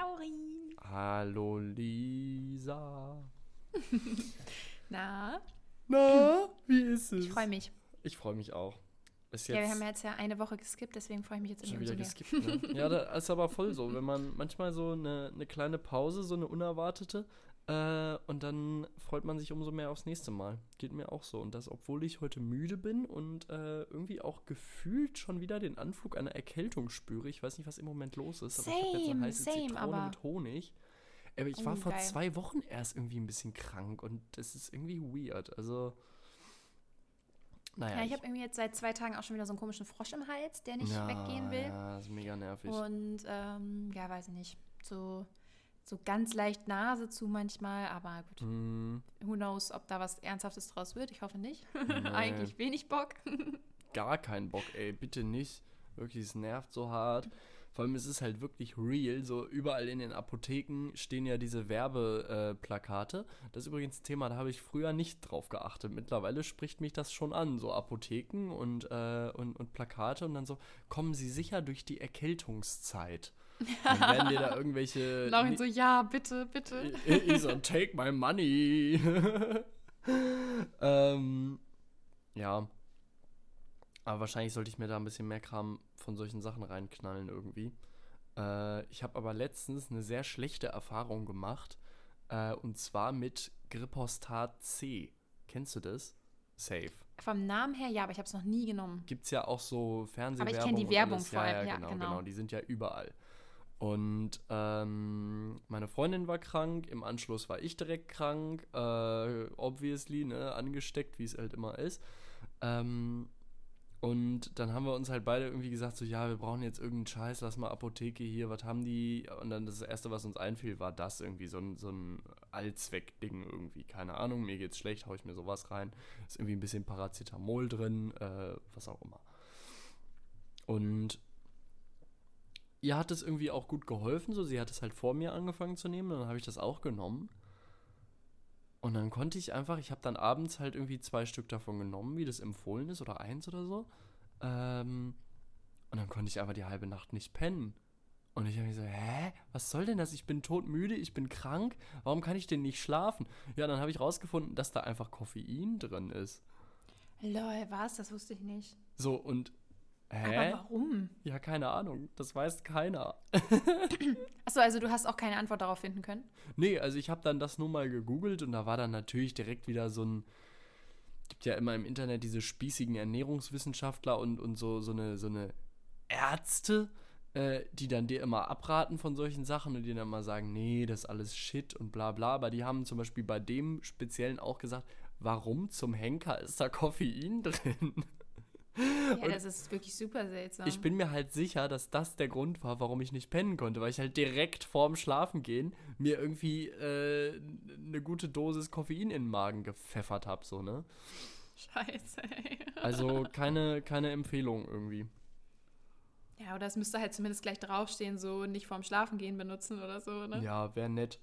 Laurin. Hallo Lisa. Na? Na, wie ist es? Ich freue mich. Ich freue mich auch. Ist jetzt ja, wir haben jetzt ja eine Woche geskippt, deswegen freue ich mich jetzt schon wieder geskippt. Ne? ja, das ist aber voll so, wenn man manchmal so eine, eine kleine Pause, so eine unerwartete, äh, und dann freut man sich umso mehr aufs nächste Mal. Geht mir auch so. Und das, obwohl ich heute müde bin und äh, irgendwie auch gefühlt schon wieder den Anflug einer Erkältung spüre. Ich weiß nicht, was im Moment los ist, aber same, ich habe jetzt eine heiße same, Zitrone aber mit Honig. Aber ich oh, war vor geil. zwei Wochen erst irgendwie ein bisschen krank und das ist irgendwie weird. Also. Naja, ja, ich, ich habe irgendwie jetzt seit zwei Tagen auch schon wieder so einen komischen Frosch im Hals, der nicht ja, weggehen will. Ja, das ist mega nervig. Und ähm, ja, weiß ich nicht. So so ganz leicht Nase zu manchmal, aber gut. Mm. Who knows, ob da was Ernsthaftes draus wird? Ich hoffe nicht. Nee. Eigentlich wenig Bock. Gar keinen Bock, ey, bitte nicht. Wirklich, es nervt so hart. Vor allem, es ist halt wirklich real. So überall in den Apotheken stehen ja diese Werbeplakate. Äh, das ist übrigens ein Thema, da habe ich früher nicht drauf geachtet. Mittlerweile spricht mich das schon an. So Apotheken und, äh, und, und Plakate und dann so, kommen Sie sicher durch die Erkältungszeit. Dann werden dir da irgendwelche. Laurin so, ja, bitte, bitte. So, take my money. ähm, ja. Aber wahrscheinlich sollte ich mir da ein bisschen mehr Kram von solchen Sachen reinknallen irgendwie. Äh, ich habe aber letztens eine sehr schlechte Erfahrung gemacht. Äh, und zwar mit Gripostat C. Kennst du das? Safe. Vom Namen her ja, aber ich habe es noch nie genommen. Gibt es ja auch so Fernsehwerbung. Aber ich kenne die Werbung vor allem. Ja, ja, genau, genau, genau. Die sind ja überall. Und ähm, meine Freundin war krank, im Anschluss war ich direkt krank, äh, obviously, ne, angesteckt, wie es halt immer ist. Ähm, und dann haben wir uns halt beide irgendwie gesagt, so, ja, wir brauchen jetzt irgendeinen Scheiß, lass mal Apotheke hier, was haben die? Und dann das Erste, was uns einfiel, war das irgendwie, so ein, so ein Allzweck-Ding irgendwie. Keine Ahnung, mir geht's schlecht, hau ich mir sowas rein. Ist irgendwie ein bisschen Paracetamol drin, äh, was auch immer. Und ihr hat es irgendwie auch gut geholfen, so sie hat es halt vor mir angefangen zu nehmen, dann habe ich das auch genommen. Und dann konnte ich einfach, ich habe dann abends halt irgendwie zwei Stück davon genommen, wie das empfohlen ist, oder eins oder so. Ähm, und dann konnte ich einfach die halbe Nacht nicht pennen. Und ich habe mir so, hä, was soll denn das? Ich bin todmüde, ich bin krank, warum kann ich denn nicht schlafen? Ja, dann habe ich rausgefunden, dass da einfach Koffein drin ist. Lol, was? Das wusste ich nicht. So, und Hä? Aber warum? Ja, keine Ahnung. Das weiß keiner. Achso, also du hast auch keine Antwort darauf finden können? Nee, also ich habe dann das nur mal gegoogelt und da war dann natürlich direkt wieder so ein. Gibt ja immer im Internet diese spießigen Ernährungswissenschaftler und, und so, so, eine, so eine Ärzte, äh, die dann dir immer abraten von solchen Sachen und die dann mal sagen, nee, das ist alles Shit und bla bla. Aber die haben zum Beispiel bei dem Speziellen auch gesagt, warum zum Henker ist da Koffein drin? Ja, das ist wirklich super seltsam. Ich bin mir halt sicher, dass das der Grund war, warum ich nicht pennen konnte, weil ich halt direkt vorm Schlafengehen mir irgendwie äh, eine gute Dosis Koffein in den Magen gepfeffert habe, so, ne? Scheiße, ey. Also keine, keine Empfehlung irgendwie. Ja, oder es müsste halt zumindest gleich draufstehen, so nicht vorm Schlafengehen benutzen oder so, ne? Ja, wäre nett.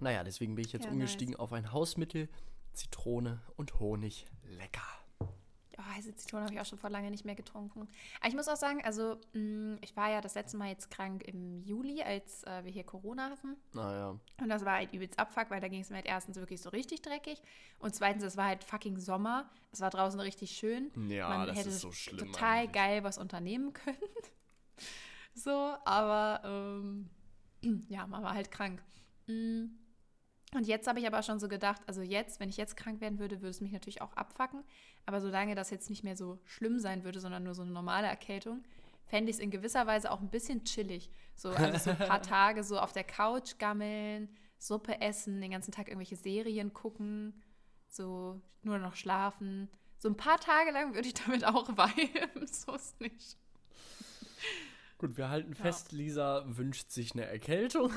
Naja, deswegen bin ich jetzt ja, umgestiegen nice. auf ein Hausmittel, Zitrone und Honig. Lecker. Oh, heiße Zitrone habe ich auch schon vor lange nicht mehr getrunken. Aber ich muss auch sagen, also mm, ich war ja das letzte Mal jetzt krank im Juli, als äh, wir hier Corona hatten. Naja. Ah, und das war halt übelst Abfuck, weil da ging es mir halt erstens wirklich so richtig dreckig und zweitens, es war halt fucking Sommer. Es war draußen richtig schön. Ja, Man das hätte ist so schlimm. Total eigentlich. geil was unternehmen können. so, aber ähm, ja, man war halt krank. Mhm. Und jetzt habe ich aber schon so gedacht, also jetzt, wenn ich jetzt krank werden würde, würde es mich natürlich auch abfacken. Aber solange das jetzt nicht mehr so schlimm sein würde, sondern nur so eine normale Erkältung, fände ich es in gewisser Weise auch ein bisschen chillig. So, also so ein paar Tage so auf der Couch gammeln, Suppe essen, den ganzen Tag irgendwelche Serien gucken, so nur noch schlafen. So ein paar Tage lang würde ich damit auch weiben, so ist nicht. Gut, wir halten fest, ja. Lisa wünscht sich eine Erkältung.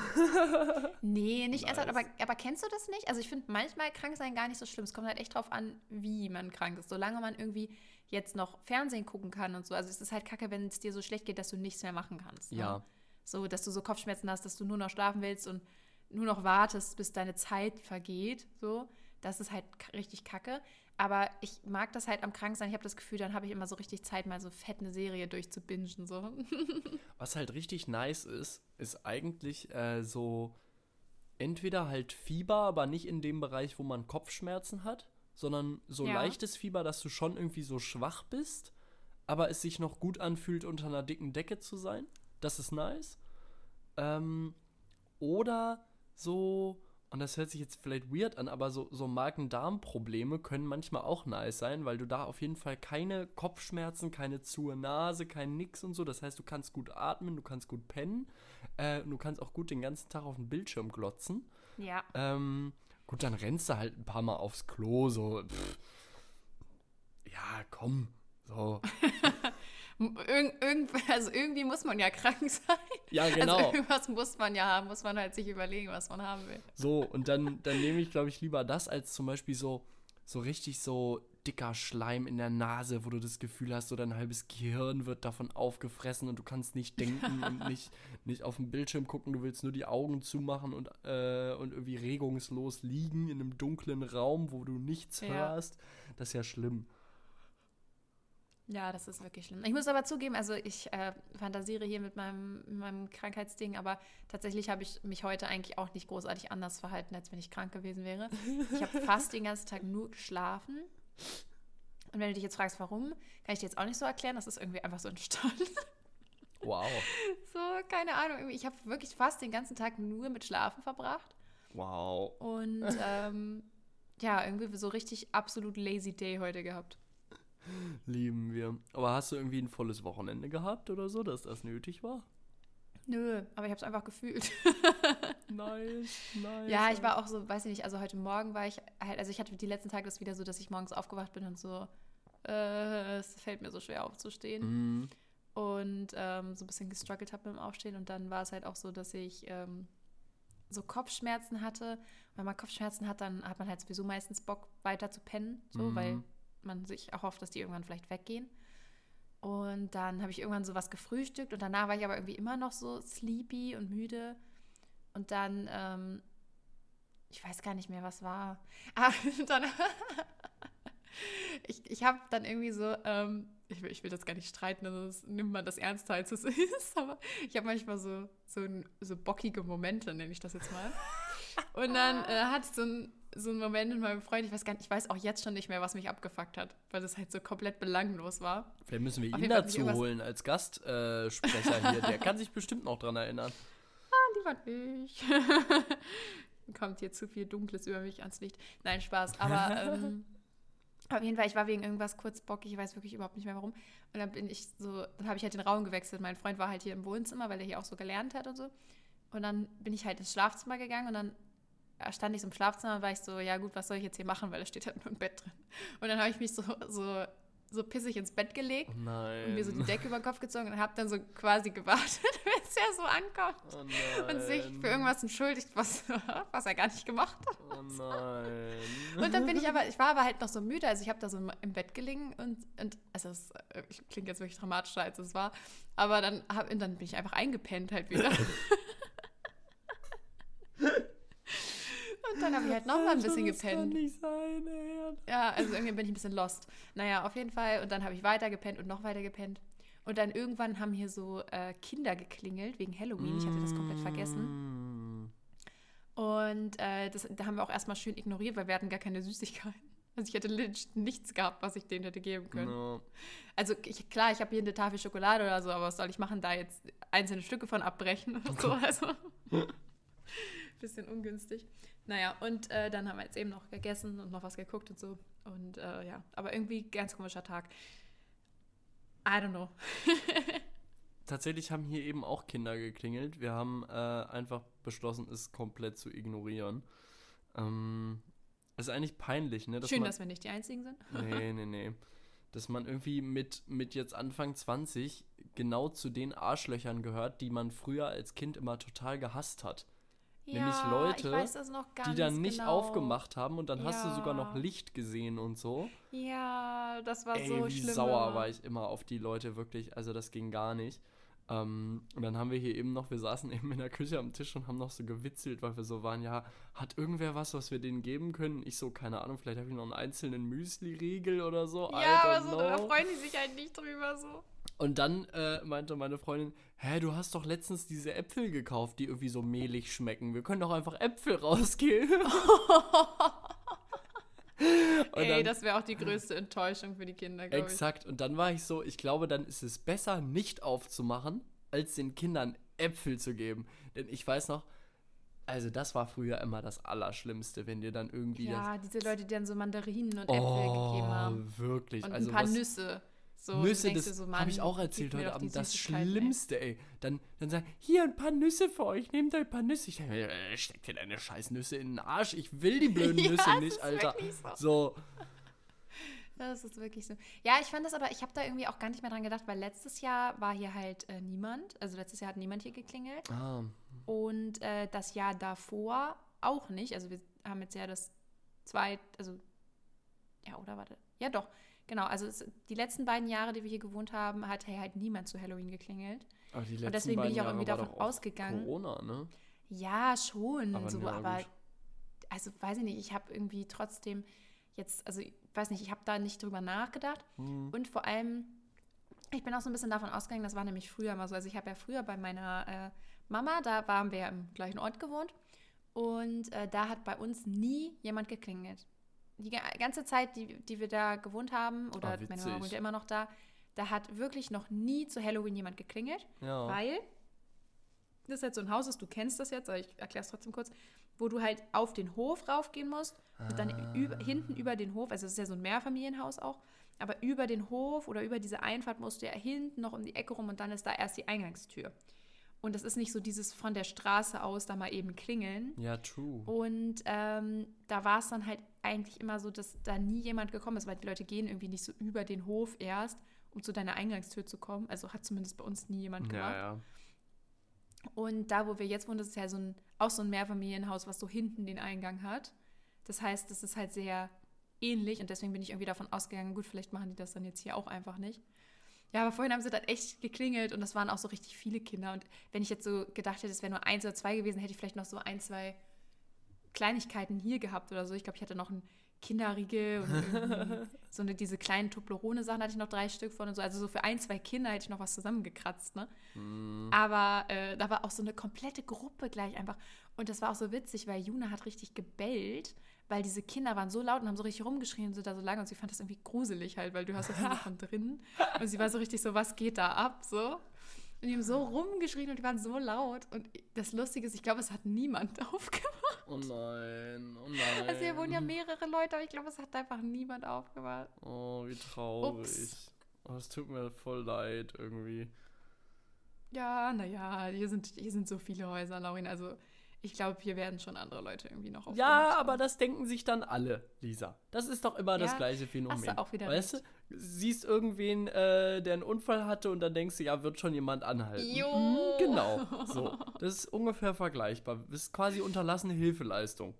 nee, nicht nice. ernsthaft, aber, aber kennst du das nicht? Also ich finde manchmal krank sein gar nicht so schlimm. Es kommt halt echt drauf an, wie man krank ist. Solange man irgendwie jetzt noch Fernsehen gucken kann und so. Also es ist halt kacke, wenn es dir so schlecht geht, dass du nichts mehr machen kannst. Ne? Ja. So, dass du so Kopfschmerzen hast, dass du nur noch schlafen willst und nur noch wartest, bis deine Zeit vergeht. So, Das ist halt richtig kacke. Aber ich mag das halt am Kranksein. Ich habe das Gefühl, dann habe ich immer so richtig Zeit, mal so fett eine Serie durchzubingen. So. Was halt richtig nice ist, ist eigentlich äh, so entweder halt Fieber, aber nicht in dem Bereich, wo man Kopfschmerzen hat, sondern so ja. leichtes Fieber, dass du schon irgendwie so schwach bist, aber es sich noch gut anfühlt, unter einer dicken Decke zu sein. Das ist nice. Ähm, oder so, und das hört sich jetzt vielleicht weird an, aber so, so Magen-Darm-Probleme können manchmal auch nice sein, weil du da auf jeden Fall keine Kopfschmerzen, keine zuhe Nase, kein Nix und so. Das heißt, du kannst gut atmen, du kannst gut pennen, äh, du kannst auch gut den ganzen Tag auf den Bildschirm glotzen. Ja. Ähm, gut, dann rennst du halt ein paar Mal aufs Klo, so. Pff. Ja, komm. So. Irg irgend, also irgendwie muss man ja krank sein. Ja, genau. Also irgendwas muss man ja haben, muss man halt sich überlegen, was man haben will. So, und dann, dann nehme ich, glaube ich, lieber das, als zum Beispiel so, so richtig so dicker Schleim in der Nase, wo du das Gefühl hast, so dein halbes Gehirn wird davon aufgefressen und du kannst nicht denken und nicht, nicht auf den Bildschirm gucken, du willst nur die Augen zumachen und, äh, und irgendwie regungslos liegen in einem dunklen Raum, wo du nichts ja. hörst. Das ist ja schlimm. Ja, das ist wirklich schlimm. Ich muss aber zugeben, also ich äh, fantasiere hier mit meinem, meinem Krankheitsding, aber tatsächlich habe ich mich heute eigentlich auch nicht großartig anders verhalten, als wenn ich krank gewesen wäre. Ich habe fast den ganzen Tag nur geschlafen. Und wenn du dich jetzt fragst, warum, kann ich dir jetzt auch nicht so erklären. Das ist irgendwie einfach so entstanden. Wow. So, keine Ahnung. Ich habe wirklich fast den ganzen Tag nur mit Schlafen verbracht. Wow. Und ähm, ja, irgendwie so richtig absolut lazy Day heute gehabt. Lieben wir. Aber hast du irgendwie ein volles Wochenende gehabt oder so, dass das nötig war? Nö, aber ich habe es einfach gefühlt. nice, nice. Ja, ich war auch so, weiß ich nicht, also heute Morgen war ich halt, also ich hatte die letzten Tage das wieder so, dass ich morgens aufgewacht bin und so, äh, es fällt mir so schwer aufzustehen. Mhm. Und ähm, so ein bisschen gestruggelt habe mit dem Aufstehen. Und dann war es halt auch so, dass ich ähm, so Kopfschmerzen hatte. Wenn man Kopfschmerzen hat, dann hat man halt sowieso meistens Bock, weiter zu pennen, so, mhm. weil man sich auch hofft, dass die irgendwann vielleicht weggehen. Und dann habe ich irgendwann so was gefrühstückt und danach war ich aber irgendwie immer noch so sleepy und müde. Und dann, ähm, ich weiß gar nicht mehr, was war. Ah, dann, ich, ich habe dann irgendwie so, ähm, ich, will, ich will das gar nicht streiten, also nimmt man das ernster, als es ist, aber ich habe manchmal so, so, so bockige Momente, nenne ich das jetzt mal. Und dann äh, hat so ein so ein Moment mit meinem Freund, ich weiß gar nicht, ich weiß auch jetzt schon nicht mehr, was mich abgefuckt hat, weil das halt so komplett belanglos war. Vielleicht müssen wir ihn dazu holen als Gastsprecher hier. Der kann sich bestimmt noch dran erinnern. Ah, lieber nicht. Kommt hier zu viel Dunkles über mich ans Licht. Nein, Spaß. Aber ähm, auf jeden Fall, ich war wegen irgendwas kurz bockig, ich weiß wirklich überhaupt nicht mehr warum. Und dann bin ich so, dann habe ich halt den Raum gewechselt. Mein Freund war halt hier im Wohnzimmer, weil er hier auch so gelernt hat und so. Und dann bin ich halt ins Schlafzimmer gegangen und dann stand ich so im Schlafzimmer und war ich so, ja gut, was soll ich jetzt hier machen, weil da steht halt nur ein Bett drin. Und dann habe ich mich so, so, so pissig ins Bett gelegt oh und mir so die Decke über den Kopf gezogen und habe dann so quasi gewartet, bis er so ankommt oh und sich für irgendwas entschuldigt, was, was er gar nicht gemacht hat. Oh nein. Und dann bin ich aber, ich war aber halt noch so müde, also ich habe da so im Bett gelegen und, und also es äh, klingt jetzt wirklich dramatischer, als es war, aber dann, hab, dann bin ich einfach eingepennt halt wieder. Und dann habe ich halt noch mal ein bisschen gepennt. Das kann nicht sein, ey. Ja, also irgendwie bin ich ein bisschen lost. Naja, auf jeden Fall. Und dann habe ich weiter gepennt und noch weiter gepennt. Und dann irgendwann haben hier so äh, Kinder geklingelt wegen Halloween. Ich hatte das komplett vergessen. Und äh, das, da haben wir auch erstmal schön ignoriert, weil wir hatten gar keine Süßigkeiten. Also ich hätte nichts gehabt, was ich denen hätte geben können. No. Also ich, klar, ich habe hier eine Tafel Schokolade oder so, aber was soll ich machen, da jetzt einzelne Stücke von abbrechen oder so. Also bisschen ungünstig. Naja, und äh, dann haben wir jetzt eben noch gegessen und noch was geguckt und so. Und äh, ja, aber irgendwie ganz komischer Tag. I don't know. Tatsächlich haben hier eben auch Kinder geklingelt. Wir haben äh, einfach beschlossen, es komplett zu ignorieren. Ähm, ist eigentlich peinlich, ne? Dass Schön, man, dass wir nicht die Einzigen sind. nee, nee, nee. Dass man irgendwie mit, mit jetzt Anfang 20 genau zu den Arschlöchern gehört, die man früher als Kind immer total gehasst hat. Ja, Nämlich Leute, die dann nicht genau. aufgemacht haben und dann ja. hast du sogar noch Licht gesehen und so. Ja, das war Ey, so wie schlimm. sauer war ich immer auf die Leute, wirklich. Also das ging gar nicht. Ähm, und dann haben wir hier eben noch, wir saßen eben in der Küche am Tisch und haben noch so gewitzelt, weil wir so waren, ja, hat irgendwer was, was wir denen geben können? Ich so, keine Ahnung, vielleicht habe ich noch einen einzelnen Müsli-Riegel oder so. Ja, aber so, da freuen die sich halt nicht drüber so. Und dann äh, meinte meine Freundin, hä, du hast doch letztens diese Äpfel gekauft, die irgendwie so mehlig schmecken. Wir können doch einfach Äpfel rausgeben. Ey, dann, das wäre auch die größte Enttäuschung für die Kinder, glaube ich. Exakt. Und dann war ich so, ich glaube, dann ist es besser, nicht aufzumachen, als den Kindern Äpfel zu geben. Denn ich weiß noch, also das war früher immer das Allerschlimmste, wenn dir dann irgendwie Ja, diese Leute, die dann so Mandarinen und Äpfel oh, gegeben haben. wirklich. Und also ein paar was, Nüsse. So, Nüsse, das so, habe ich auch erzählt heute Abend. Das Schlimmste, ey. Dann, dann sagen, hier ein paar Nüsse für euch, nehmt euch ein paar Nüsse. Ich denke, äh, steck dir deine scheiß Nüsse in den Arsch. Ich will die blöden ja, Nüsse nicht, Alter. So. so. Das ist wirklich so. Ja, ich fand das aber, ich habe da irgendwie auch gar nicht mehr dran gedacht, weil letztes Jahr war hier halt äh, niemand. Also letztes Jahr hat niemand hier geklingelt. Ah. Und äh, das Jahr davor auch nicht. Also wir haben jetzt ja das zweite, also ja, oder warte. Ja, doch. Genau, also es, die letzten beiden Jahre, die wir hier gewohnt haben, hat hey, halt niemand zu Halloween geklingelt. Aber die letzten und deswegen bin ich auch irgendwie davon ausgegangen. Corona, ne? Ja, schon. Aber, so, ja, aber also weiß ich nicht, ich habe irgendwie trotzdem jetzt, also ich weiß nicht, ich habe da nicht drüber nachgedacht. Hm. Und vor allem, ich bin auch so ein bisschen davon ausgegangen, das war nämlich früher mal so. Also ich habe ja früher bei meiner äh, Mama, da waren wir ja im gleichen Ort gewohnt. Und äh, da hat bei uns nie jemand geklingelt die ganze Zeit, die, die wir da gewohnt haben, oder oh, meine Mama wohnt ja immer noch da, da hat wirklich noch nie zu Halloween jemand geklingelt, ja. weil das halt so ein Haus ist, du kennst das jetzt, aber ich erkläre es trotzdem kurz, wo du halt auf den Hof raufgehen musst ah. und dann ah. über, hinten über den Hof, also es ist ja so ein Mehrfamilienhaus auch, aber über den Hof oder über diese Einfahrt musst du ja hinten noch um die Ecke rum und dann ist da erst die Eingangstür. Und das ist nicht so dieses von der Straße aus da mal eben klingeln. Ja, true. Und ähm, da war es dann halt eigentlich immer so, dass da nie jemand gekommen ist, weil die Leute gehen irgendwie nicht so über den Hof erst, um zu deiner Eingangstür zu kommen. Also hat zumindest bei uns nie jemand gemacht. Ja, ja. Und da, wo wir jetzt wohnen, das ist ja so ein, auch so ein Mehrfamilienhaus, was so hinten den Eingang hat. Das heißt, das ist halt sehr ähnlich und deswegen bin ich irgendwie davon ausgegangen, gut, vielleicht machen die das dann jetzt hier auch einfach nicht. Ja, aber vorhin haben sie dann echt geklingelt und das waren auch so richtig viele Kinder. Und wenn ich jetzt so gedacht hätte, es wäre nur eins oder zwei gewesen, hätte ich vielleicht noch so ein, zwei Kleinigkeiten hier gehabt oder so. Ich glaube, ich hatte noch einen Kinderriegel und so eine, diese kleinen Toblerone-Sachen hatte ich noch drei Stück von und so. Also so für ein, zwei Kinder hätte ich noch was zusammengekratzt, ne? Mm. Aber äh, da war auch so eine komplette Gruppe gleich einfach. Und das war auch so witzig, weil Juna hat richtig gebellt weil diese Kinder waren so laut und haben so richtig rumgeschrien und sind da so lange und sie fand das irgendwie gruselig halt, weil du hast das von drin und sie war so richtig so, was geht da ab, so. Und die haben so rumgeschrien und die waren so laut. Und das Lustige ist, ich glaube, es hat niemand aufgemacht. Oh nein, oh nein. Also hier wohnen ja mehrere Leute, aber ich glaube, es hat einfach niemand aufgemacht. Oh, wie traurig. Oh, es tut mir voll leid irgendwie. Ja, naja, hier sind, hier sind so viele Häuser, Laurin. Also ich glaube, hier werden schon andere Leute irgendwie noch auf. Ja, aber das denken sich dann alle, Lisa. Das ist doch immer ja, das gleiche Phänomen. Hast du auch wieder weißt recht. du, siehst irgendwen, äh, der einen Unfall hatte und dann denkst du, ja, wird schon jemand anhalten. Jo. Mhm, genau. So. Das ist ungefähr vergleichbar. Das ist quasi unterlassene Hilfeleistung.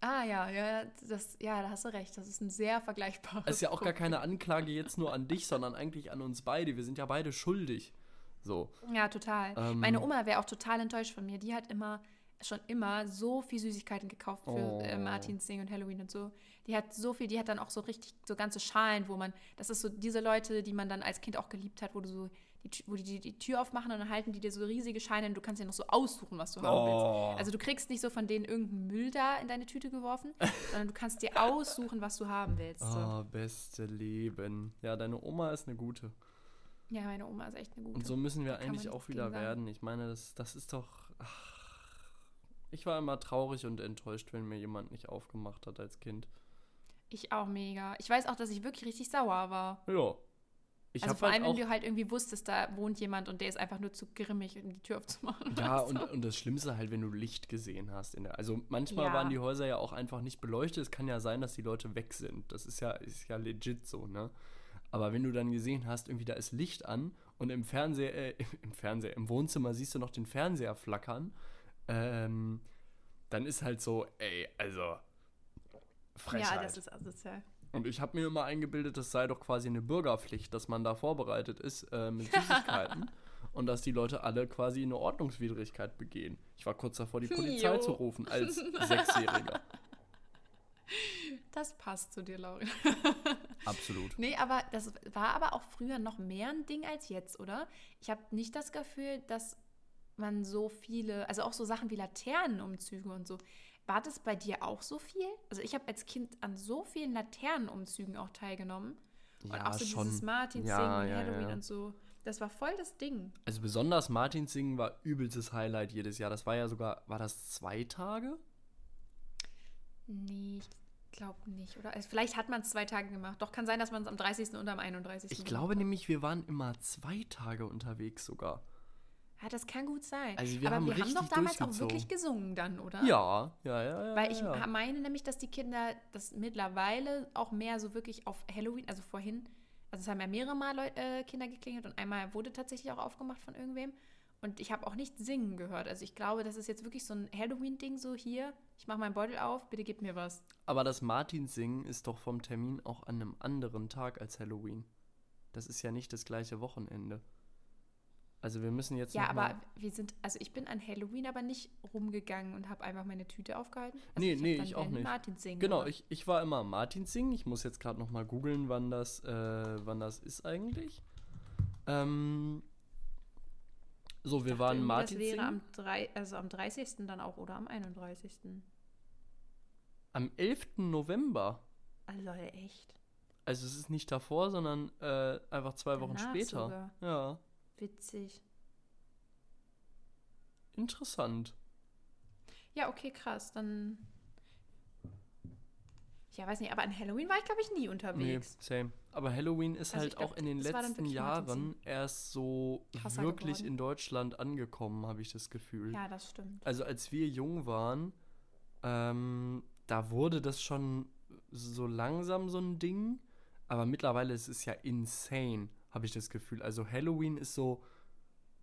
Ah ja, ja, das, ja, da hast du recht. Das ist ein sehr vergleichbares. Es ist ja auch gar keine Anklage jetzt nur an dich, sondern eigentlich an uns beide. Wir sind ja beide schuldig. So. Ja, total. Ähm, Meine Oma wäre auch total enttäuscht von mir. Die hat immer schon immer so viel Süßigkeiten gekauft für äh, oh. äh, Martins Ding und Halloween und so. Die hat so viel, die hat dann auch so richtig so ganze Schalen, wo man, das ist so diese Leute, die man dann als Kind auch geliebt hat, wo du so die, wo die, die, die Tür aufmachen und dann halten die dir so riesige Scheine und du kannst ja noch so aussuchen, was du oh. haben willst. Oh. Also du kriegst nicht so von denen irgendeinen Müll da in deine Tüte geworfen, sondern du kannst dir aussuchen, was du haben willst. So. Oh, beste Leben. Ja, deine Oma ist eine gute. Ja, meine Oma ist echt eine gute. Und so müssen wir eigentlich auch wieder werden. Ich meine, das, das ist doch. Ach, ich war immer traurig und enttäuscht, wenn mir jemand nicht aufgemacht hat als Kind. Ich auch mega. Ich weiß auch, dass ich wirklich richtig sauer war. Ja. Ich also vor halt allem, wenn du halt irgendwie wusstest, da wohnt jemand und der ist einfach nur zu grimmig, um die Tür aufzumachen. Ja, und, so. und das Schlimmste halt, wenn du Licht gesehen hast. In der, also manchmal ja. waren die Häuser ja auch einfach nicht beleuchtet. Es kann ja sein, dass die Leute weg sind. Das ist ja, ist ja legit so, ne? Aber wenn du dann gesehen hast, irgendwie da ist Licht an und im Fernseher, äh, im Fernseher, im Wohnzimmer siehst du noch den Fernseher flackern ähm, dann ist halt so, ey, also Frechheit. Ja, das ist asozial. Und ich habe mir immer eingebildet, das sei doch quasi eine Bürgerpflicht, dass man da vorbereitet ist äh, mit Süßigkeiten. und dass die Leute alle quasi eine Ordnungswidrigkeit begehen. Ich war kurz davor, die Polizei Jo. zu rufen als Sechsjähriger. Das passt zu dir, Laurin. Absolut. Nee, aber das war aber auch früher noch mehr ein Ding als jetzt, oder? Ich habe nicht das Gefühl, dass man so viele, also auch so Sachen wie Laternenumzüge und so. War das bei dir auch so viel? Also ich habe als Kind an so vielen Laternenumzügen auch teilgenommen. Und Ja, auch so schon. dieses Martinsingen Ja, und ja, Halloween ja. und so. Das war voll das Ding. Also besonders Martinssingen war übelstes Highlight jedes Jahr. Das war ja sogar, war das zwei Tage? Nee, ich glaube nicht, oder? Also vielleicht hat man es zwei Tage gemacht. Doch kann sein, dass man es am 30. und am 31. Ich glaube nämlich, wir waren immer zwei Tage unterwegs sogar. Ja, das kann gut sein. Also wir Aber haben wir haben doch damals auch wirklich gesungen dann, oder? Ja, ja, ja, ja. Weil ich ja. meine nämlich, dass die Kinder das mittlerweile auch mehr so wirklich auf Halloween, also vorhin, also es haben ja mehrere Mal Leu äh, Kinder geklingelt und einmal wurde tatsächlich auch aufgemacht von irgendwem. Und ich habe auch nicht singen gehört. Also ich glaube, das ist jetzt wirklich so ein Halloween-Ding, so hier, ich mache meinen Beutel auf, bitte gib mir was. Aber das Martinssingen ist doch vom Termin auch an einem anderen Tag als Halloween. Das ist ja nicht das gleiche Wochenende. Also wir müssen jetzt Ja, aber wir sind, also ich bin an Halloween aber nicht rumgegangen und habe einfach meine Tüte aufgehalten. Also Nee, hab nee, ich auch nicht. Martin singen Genau, ich, ich war immer am Martinssingen. Ich muss jetzt gerade noch mal googeln, wann das, äh, wann das ist eigentlich. Ähm, so, wir waren Irgendwie, Das wäre am, drei, also am 30. dann auch oder am 31. Am 11. November. Also echt. Also es ist nicht davor, sondern äh, einfach zwei Wochen Danach später. sogar. Ja, Witzig. interessant. Ja, okay, krass. Dann. Ja, weiß nicht, aber an Halloween war ich, glaube ich, nie Nee, unterwegs. same. Aber Halloween ist Also halt glaub, auch in den letzten Jahren erst so wirklich geworden. in Deutschland angekommen, habe ich das Gefühl. Ja, das stimmt. Also als wir jung waren, ähm, da wurde das schon so langsam so ein Ding. Aber mittlerweile ist es ja insane, habe ich das Gefühl. Also Halloween ist so,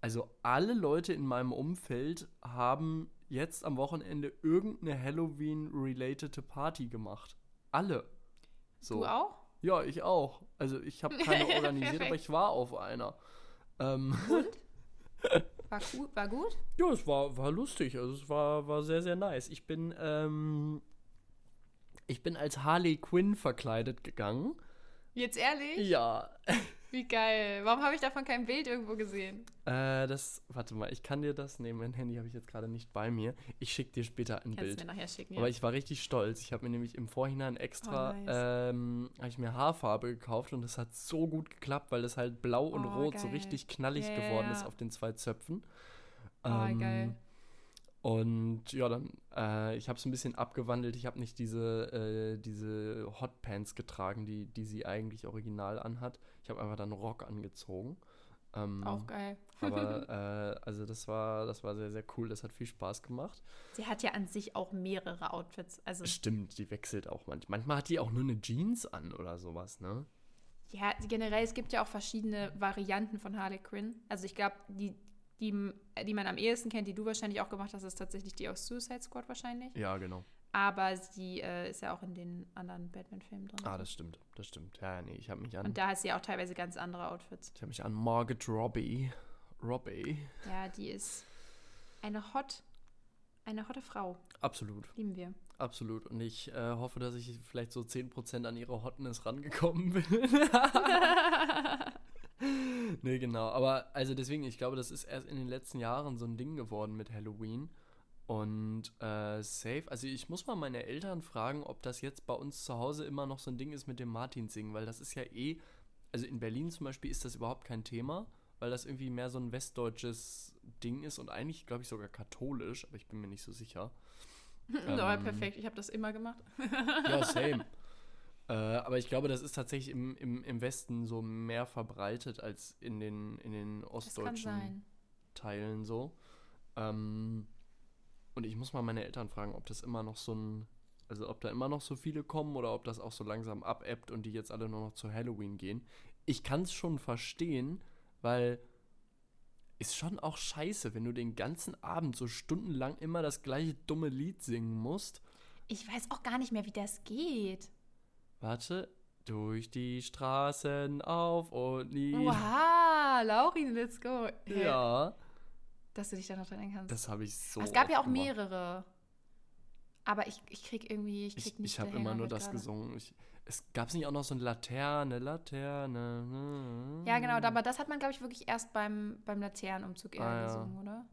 also alle Leute in meinem Umfeld haben jetzt am Wochenende irgendeine Halloween-relatede Party gemacht. Alle. So. Du auch? Ja, ich auch. Also ich habe keine organisiert, aber ich war auf einer. Ähm, War gut? War gut? ja, es war, war lustig. Also es war, war sehr, sehr nice. Ich bin, ähm, ich bin als Harley Quinn verkleidet gegangen. Jetzt ehrlich? Ja. Wie geil. Warum habe ich davon kein Bild irgendwo gesehen? Äh, das, warte mal, ich kann dir das nehmen. Mein Handy habe ich jetzt gerade nicht bei mir. Ich schicke dir später ein Kannst du Bild. mir nachher schicken, ja. Aber ich war richtig stolz. Ich habe mir nämlich im Vorhinein extra, Oh, nice. ähm, habe ich mir Haarfarbe gekauft und das hat so gut geklappt, weil das halt blau und Oh, rot so geil. richtig knallig Ja, geworden ist auf den zwei Zöpfen. Oh, Ähm, geil. Und ja, dann, äh, ich habe es ein bisschen abgewandelt. Ich habe nicht diese, äh, diese Hotpants getragen, die, die sie eigentlich original anhat. Ich habe einfach dann einen Rock angezogen. Ähm, Auch geil. aber äh, also das war, das war sehr, sehr cool. Das hat viel Spaß gemacht. Sie hat ja an sich auch mehrere Outfits. Also, Stimmt, die wechselt auch manchmal. Manchmal hat die auch nur eine Jeans an oder sowas, ne? ja, generell, es gibt ja auch verschiedene Varianten von Harley Quinn. Also, ich glaube, die, die, die man am ehesten kennt, die du wahrscheinlich auch gemacht hast, ist tatsächlich die aus Suicide Squad wahrscheinlich. Ja, genau. Aber sie äh, ist ja auch in den anderen Batman-Filmen drin. Ah, das stimmt, das stimmt. Ja, nee, ich habe mich an, Und da hat sie auch teilweise ganz andere Outfits. ich habe mich an Margaret Robbie, Robbie, Ja, die ist eine hot, eine hotte Frau. absolut. Lieben wir. Absolut. Und ich äh, hoffe, dass ich vielleicht so 10% an ihre Hotness rangekommen bin. nee, genau. Aber also deswegen, ich glaube, das ist erst in den letzten Jahren so ein Ding geworden mit Halloween. Und äh, safe, also ich muss mal meine Eltern fragen, ob das jetzt bei uns zu Hause immer noch so ein Ding ist mit dem Martinsingen, weil das ist ja eh, also in Berlin zum Beispiel ist das überhaupt kein Thema, weil das irgendwie mehr so ein westdeutsches Ding ist und eigentlich, glaube ich, sogar katholisch, aber ich bin mir nicht so sicher. Ja, Ähm, perfekt. Ich habe das immer gemacht. Ja, same. äh, aber ich glaube, das ist tatsächlich im, im, im Westen so mehr verbreitet als in den, in den ostdeutschen. Teilen so. Ähm, und ich muss mal meine Eltern fragen, ob das immer noch so ein, also ob da immer noch so viele kommen oder ob das auch so langsam abebbt und die jetzt alle nur noch zu Halloween gehen. Ich kann es schon verstehen, weil ist schon auch scheiße, wenn du den ganzen Abend so stundenlang immer das gleiche dumme Lied singen musst. Ich weiß auch gar nicht mehr, wie das geht. Warte. Durch die Straßen auf und. Oha! Ja, Laurin, let's go. Hey, Ja, Dass du dich da noch dran kannst. das habe ich so. Aber es gab ja auch gemacht. mehrere. Aber ich, ich krieg irgendwie, ich krieg Ich, nicht ich habe immer nur das gerade. gesungen. Ich, es gab es nicht auch noch so ein Laterne, Laterne. ne? Ja, genau, aber das hat man, glaube ich, wirklich erst beim, beim Laternenumzug eher Ah, ja. gesungen, oder?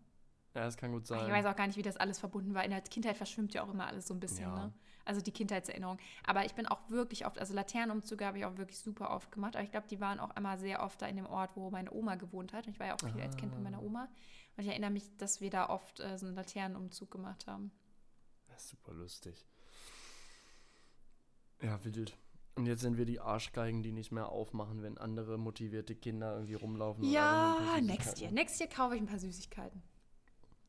Ja, das kann gut Ach, sein. Ich weiß auch gar nicht, wie das alles verbunden war. In der Kindheit verschwimmt ja auch immer alles so ein bisschen, Ja. ne? Also die Kindheitserinnerung. Aber ich bin auch wirklich oft, also Laternenumzüge habe ich auch wirklich super oft gemacht. Aber ich glaube, die waren auch immer sehr oft da in dem Ort, wo meine Oma gewohnt hat. Und ich war ja auch viel als Kind bei meiner Ah. Oma. Und ich erinnere mich, dass wir da oft äh, so einen Laternenumzug gemacht haben. Das ist super lustig. Ja, wild. Und jetzt sind wir die Arschgeigen, die nicht mehr aufmachen, wenn andere motivierte Kinder irgendwie rumlaufen. Ja, next year. Next year kaufe ich ein paar Süßigkeiten.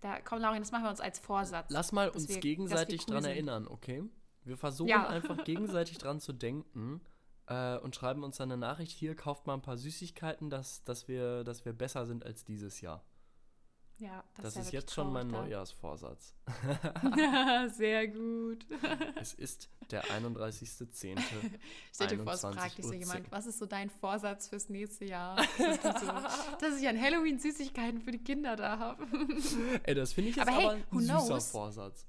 Da, komm, Laurin, das machen wir uns als Vorsatz. Lass mal uns wir gegenseitig cool dran sind. erinnern, okay? Wir versuchen Ja. einfach gegenseitig dran zu denken äh, und schreiben uns dann eine Nachricht. Hier, kauft mal ein paar Süßigkeiten, dass, dass, wir, dass wir besser sind als dieses Jahr. Ja, Das, wär ist jetzt schon mein traurig Neujahrsvorsatz. da. Sehr gut. es ist der 31.10. Stell dir vor, es 21.10 fragt dich so jemand, was ist so dein Vorsatz fürs nächste Jahr? Das so, dass ich an Halloween Süßigkeiten für die Kinder da habe. Ey, das finde ich jetzt Aber aber, hey, ein süßer knows? Vorsatz.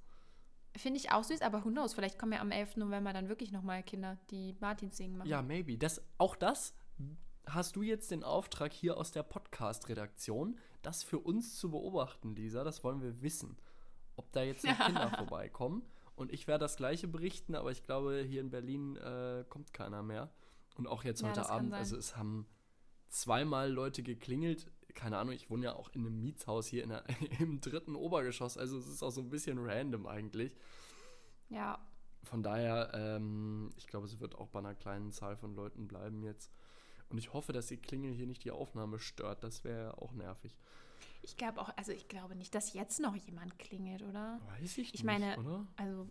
Finde ich auch süß, aber who knows? Vielleicht kommen ja am 11. November dann wirklich nochmal Kinder, die Martins singen machen. Ja, maybe. Das, auch das hast du jetzt den Auftrag hier aus der Podcast-Redaktion, das für uns zu beobachten, Lisa. Das wollen wir wissen. Ob da jetzt noch Kinder vorbeikommen. Und ich werde das Gleiche berichten, aber ich glaube, hier in Berlin äh, kommt keiner mehr. Und auch jetzt Ja, heute Abend, also es haben zweimal Leute geklingelt. Keine Ahnung, ich wohne ja auch in einem Mietshaus hier in der, im dritten Obergeschoss. Also es ist auch so ein bisschen random eigentlich. Ja, Von daher, ähm, ich glaube, es wird auch bei einer kleinen Zahl von Leuten bleiben jetzt. Und ich hoffe, dass die Klingel hier nicht die Aufnahme stört. Das wäre auch nervig. ich glaube auch, also ich glaube nicht, dass jetzt noch jemand klingelt, oder? Weiß ich, Ich nicht, meine, oder? Also,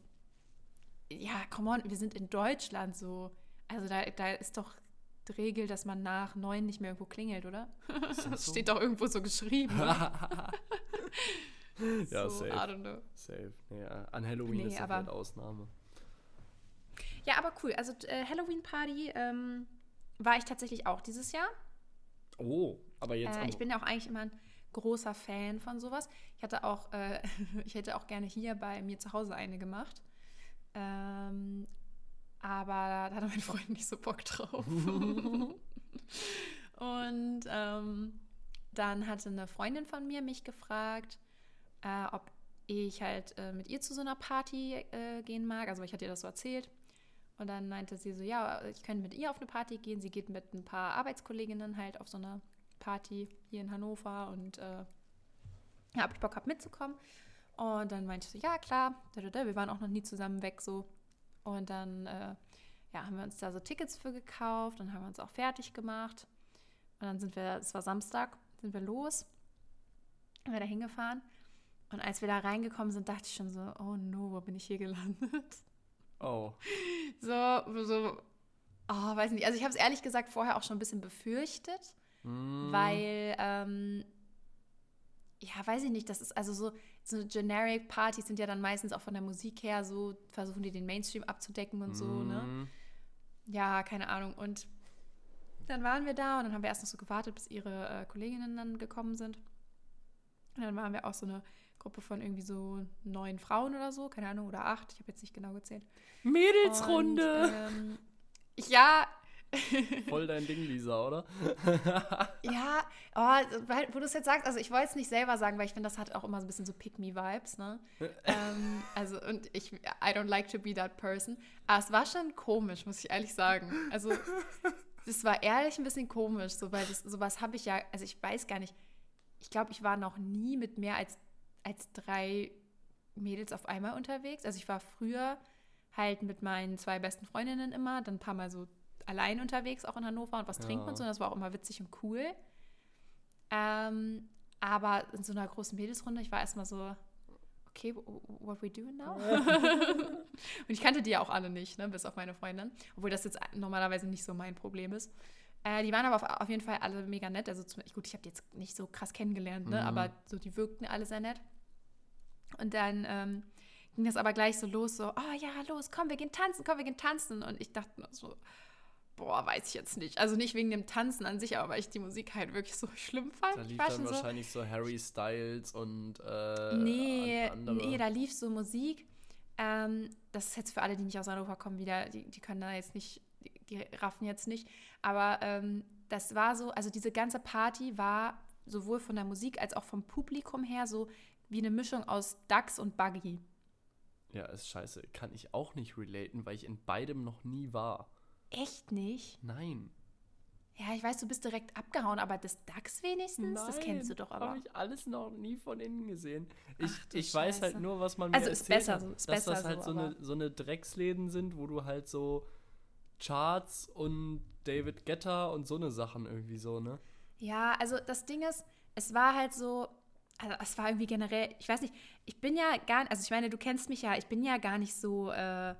ja, come on, wir sind in Deutschland so. Also da, da ist doch Regel, dass man nach neun nicht mehr irgendwo klingelt, oder? Das das so? steht doch irgendwo so geschrieben. ja, so, safe. Safe. Ja, an Halloween Nee, ist das aber- halt Ausnahme. Ja, aber cool. Also äh, Halloween-Party ähm, war ich tatsächlich auch dieses Jahr. Oh, aber jetzt Äh, ich bin ja auch eigentlich immer ein großer Fan von sowas. Ich hatte auch, äh, ich hätte auch gerne hier bei mir zu Hause eine gemacht. Ähm, aber da hatte mein Freund nicht so Bock drauf. Und ähm, dann hatte eine Freundin von mir mich gefragt, äh, ob ich halt äh, mit ihr zu so einer Party äh, gehen mag. Also ich hatte ihr das so erzählt. Und dann meinte sie so, ja, ich könnte mit ihr auf eine Party gehen. Sie geht mit ein paar Arbeitskolleginnen halt auf so eine Party hier in Hannover und äh, ja, ob ich Bock habe mitzukommen. Und dann meinte ich so, ja, klar, da, da, da. wir waren auch noch nie zusammen weg so. Und dann äh, ja, haben wir uns da so Tickets für gekauft und haben uns auch fertig gemacht. Und dann sind wir, es war Samstag, sind wir los, sind wir da hingefahren. Und als wir da reingekommen sind, dachte ich schon so, oh no, wo bin ich hier gelandet? oh. So, so, oh, weiß nicht. Also ich habe es ehrlich gesagt vorher auch schon ein bisschen befürchtet, Mm, weil, ähm, ja, weiß ich nicht, das ist also so, so generic Partys sind ja dann meistens auch von der Musik her so, versuchen die den Mainstream abzudecken und so, ne? mm, Ja, keine Ahnung. Und dann waren wir da und dann haben wir erst noch so gewartet, bis ihre äh, Kolleginnen dann gekommen sind. Und dann waren wir auch so eine Gruppe von irgendwie so neun Frauen oder so, keine Ahnung, oder acht, ich habe jetzt nicht genau gezählt. Mädelsrunde! Und, ähm, ja, Voll dein Ding, Lisa, oder? ja, oh, wo du es jetzt sagst, also ich wollte es nicht selber sagen, weil ich finde, das hat auch immer so ein bisschen so Pick-Me-Vibes, ne? ähm, also, und ich, I don't like to be that person. Aber es war schon komisch, muss ich ehrlich sagen. Also, es war ehrlich ein bisschen komisch, so, weil das, sowas habe ich ja, also ich weiß gar nicht, ich glaube, ich war noch nie mit mehr als, als drei Mädels auf einmal unterwegs. Also ich war früher halt mit meinen zwei besten Freundinnen immer, dann ein paar Mal so allein unterwegs, auch in Hannover und was trinken Ja. und so. Und das war auch immer witzig und cool. Ähm, aber in so einer großen Mädelsrunde, ich war erstmal so, okay, what we doing now? und ich kannte die ja auch alle nicht, ne, bis auf meine Freundin. Obwohl das jetzt normalerweise nicht so mein Problem ist. Äh, die waren aber auf, auf jeden Fall alle mega nett. Also zum, gut, ich habe die jetzt nicht so krass kennengelernt, ne, Mhm. aber so die wirkten alle sehr nett. Und dann ähm, ging das aber gleich so los, so, oh ja, los, komm, wir gehen tanzen, komm, wir gehen tanzen. Und ich dachte so, boah, weiß ich jetzt nicht. Also nicht wegen dem Tanzen an sich, aber weil ich die Musik halt wirklich so schlimm fand. Da lief dann wahrscheinlich so, Harry Styles und äh, nee, an- andere. nee, da lief so Musik. Ähm, das ist jetzt für alle, die nicht aus Hannover kommen, wieder, die, die können da jetzt nicht, die, die raffen jetzt nicht. Aber ähm, das war so, also diese ganze Party war sowohl von der Musik als auch vom Publikum her so wie eine Mischung aus Ducks und Buggy. Ja, ist scheiße. Kann ich auch nicht relaten, weil ich in beidem noch nie war. Echt nicht? Nein. Ja, ich weiß, du bist direkt abgehauen, aber das Ducks wenigstens, das kennst du doch aber. Habe ich alles noch nie von innen gesehen. Ich, Ach ich weiß halt nur, was man mir Also ist erzählt besser hat, ist dass das besser halt so, so, eine, so eine Drecksläden sind, wo du halt so Charts und David Guetta und so eine Sachen irgendwie so, ne? Ja, also das Ding ist, es war halt so, also es war irgendwie generell, ich weiß nicht, ich bin ja gar nicht, also ich meine, du kennst mich ja, ich bin ja gar nicht so, äh,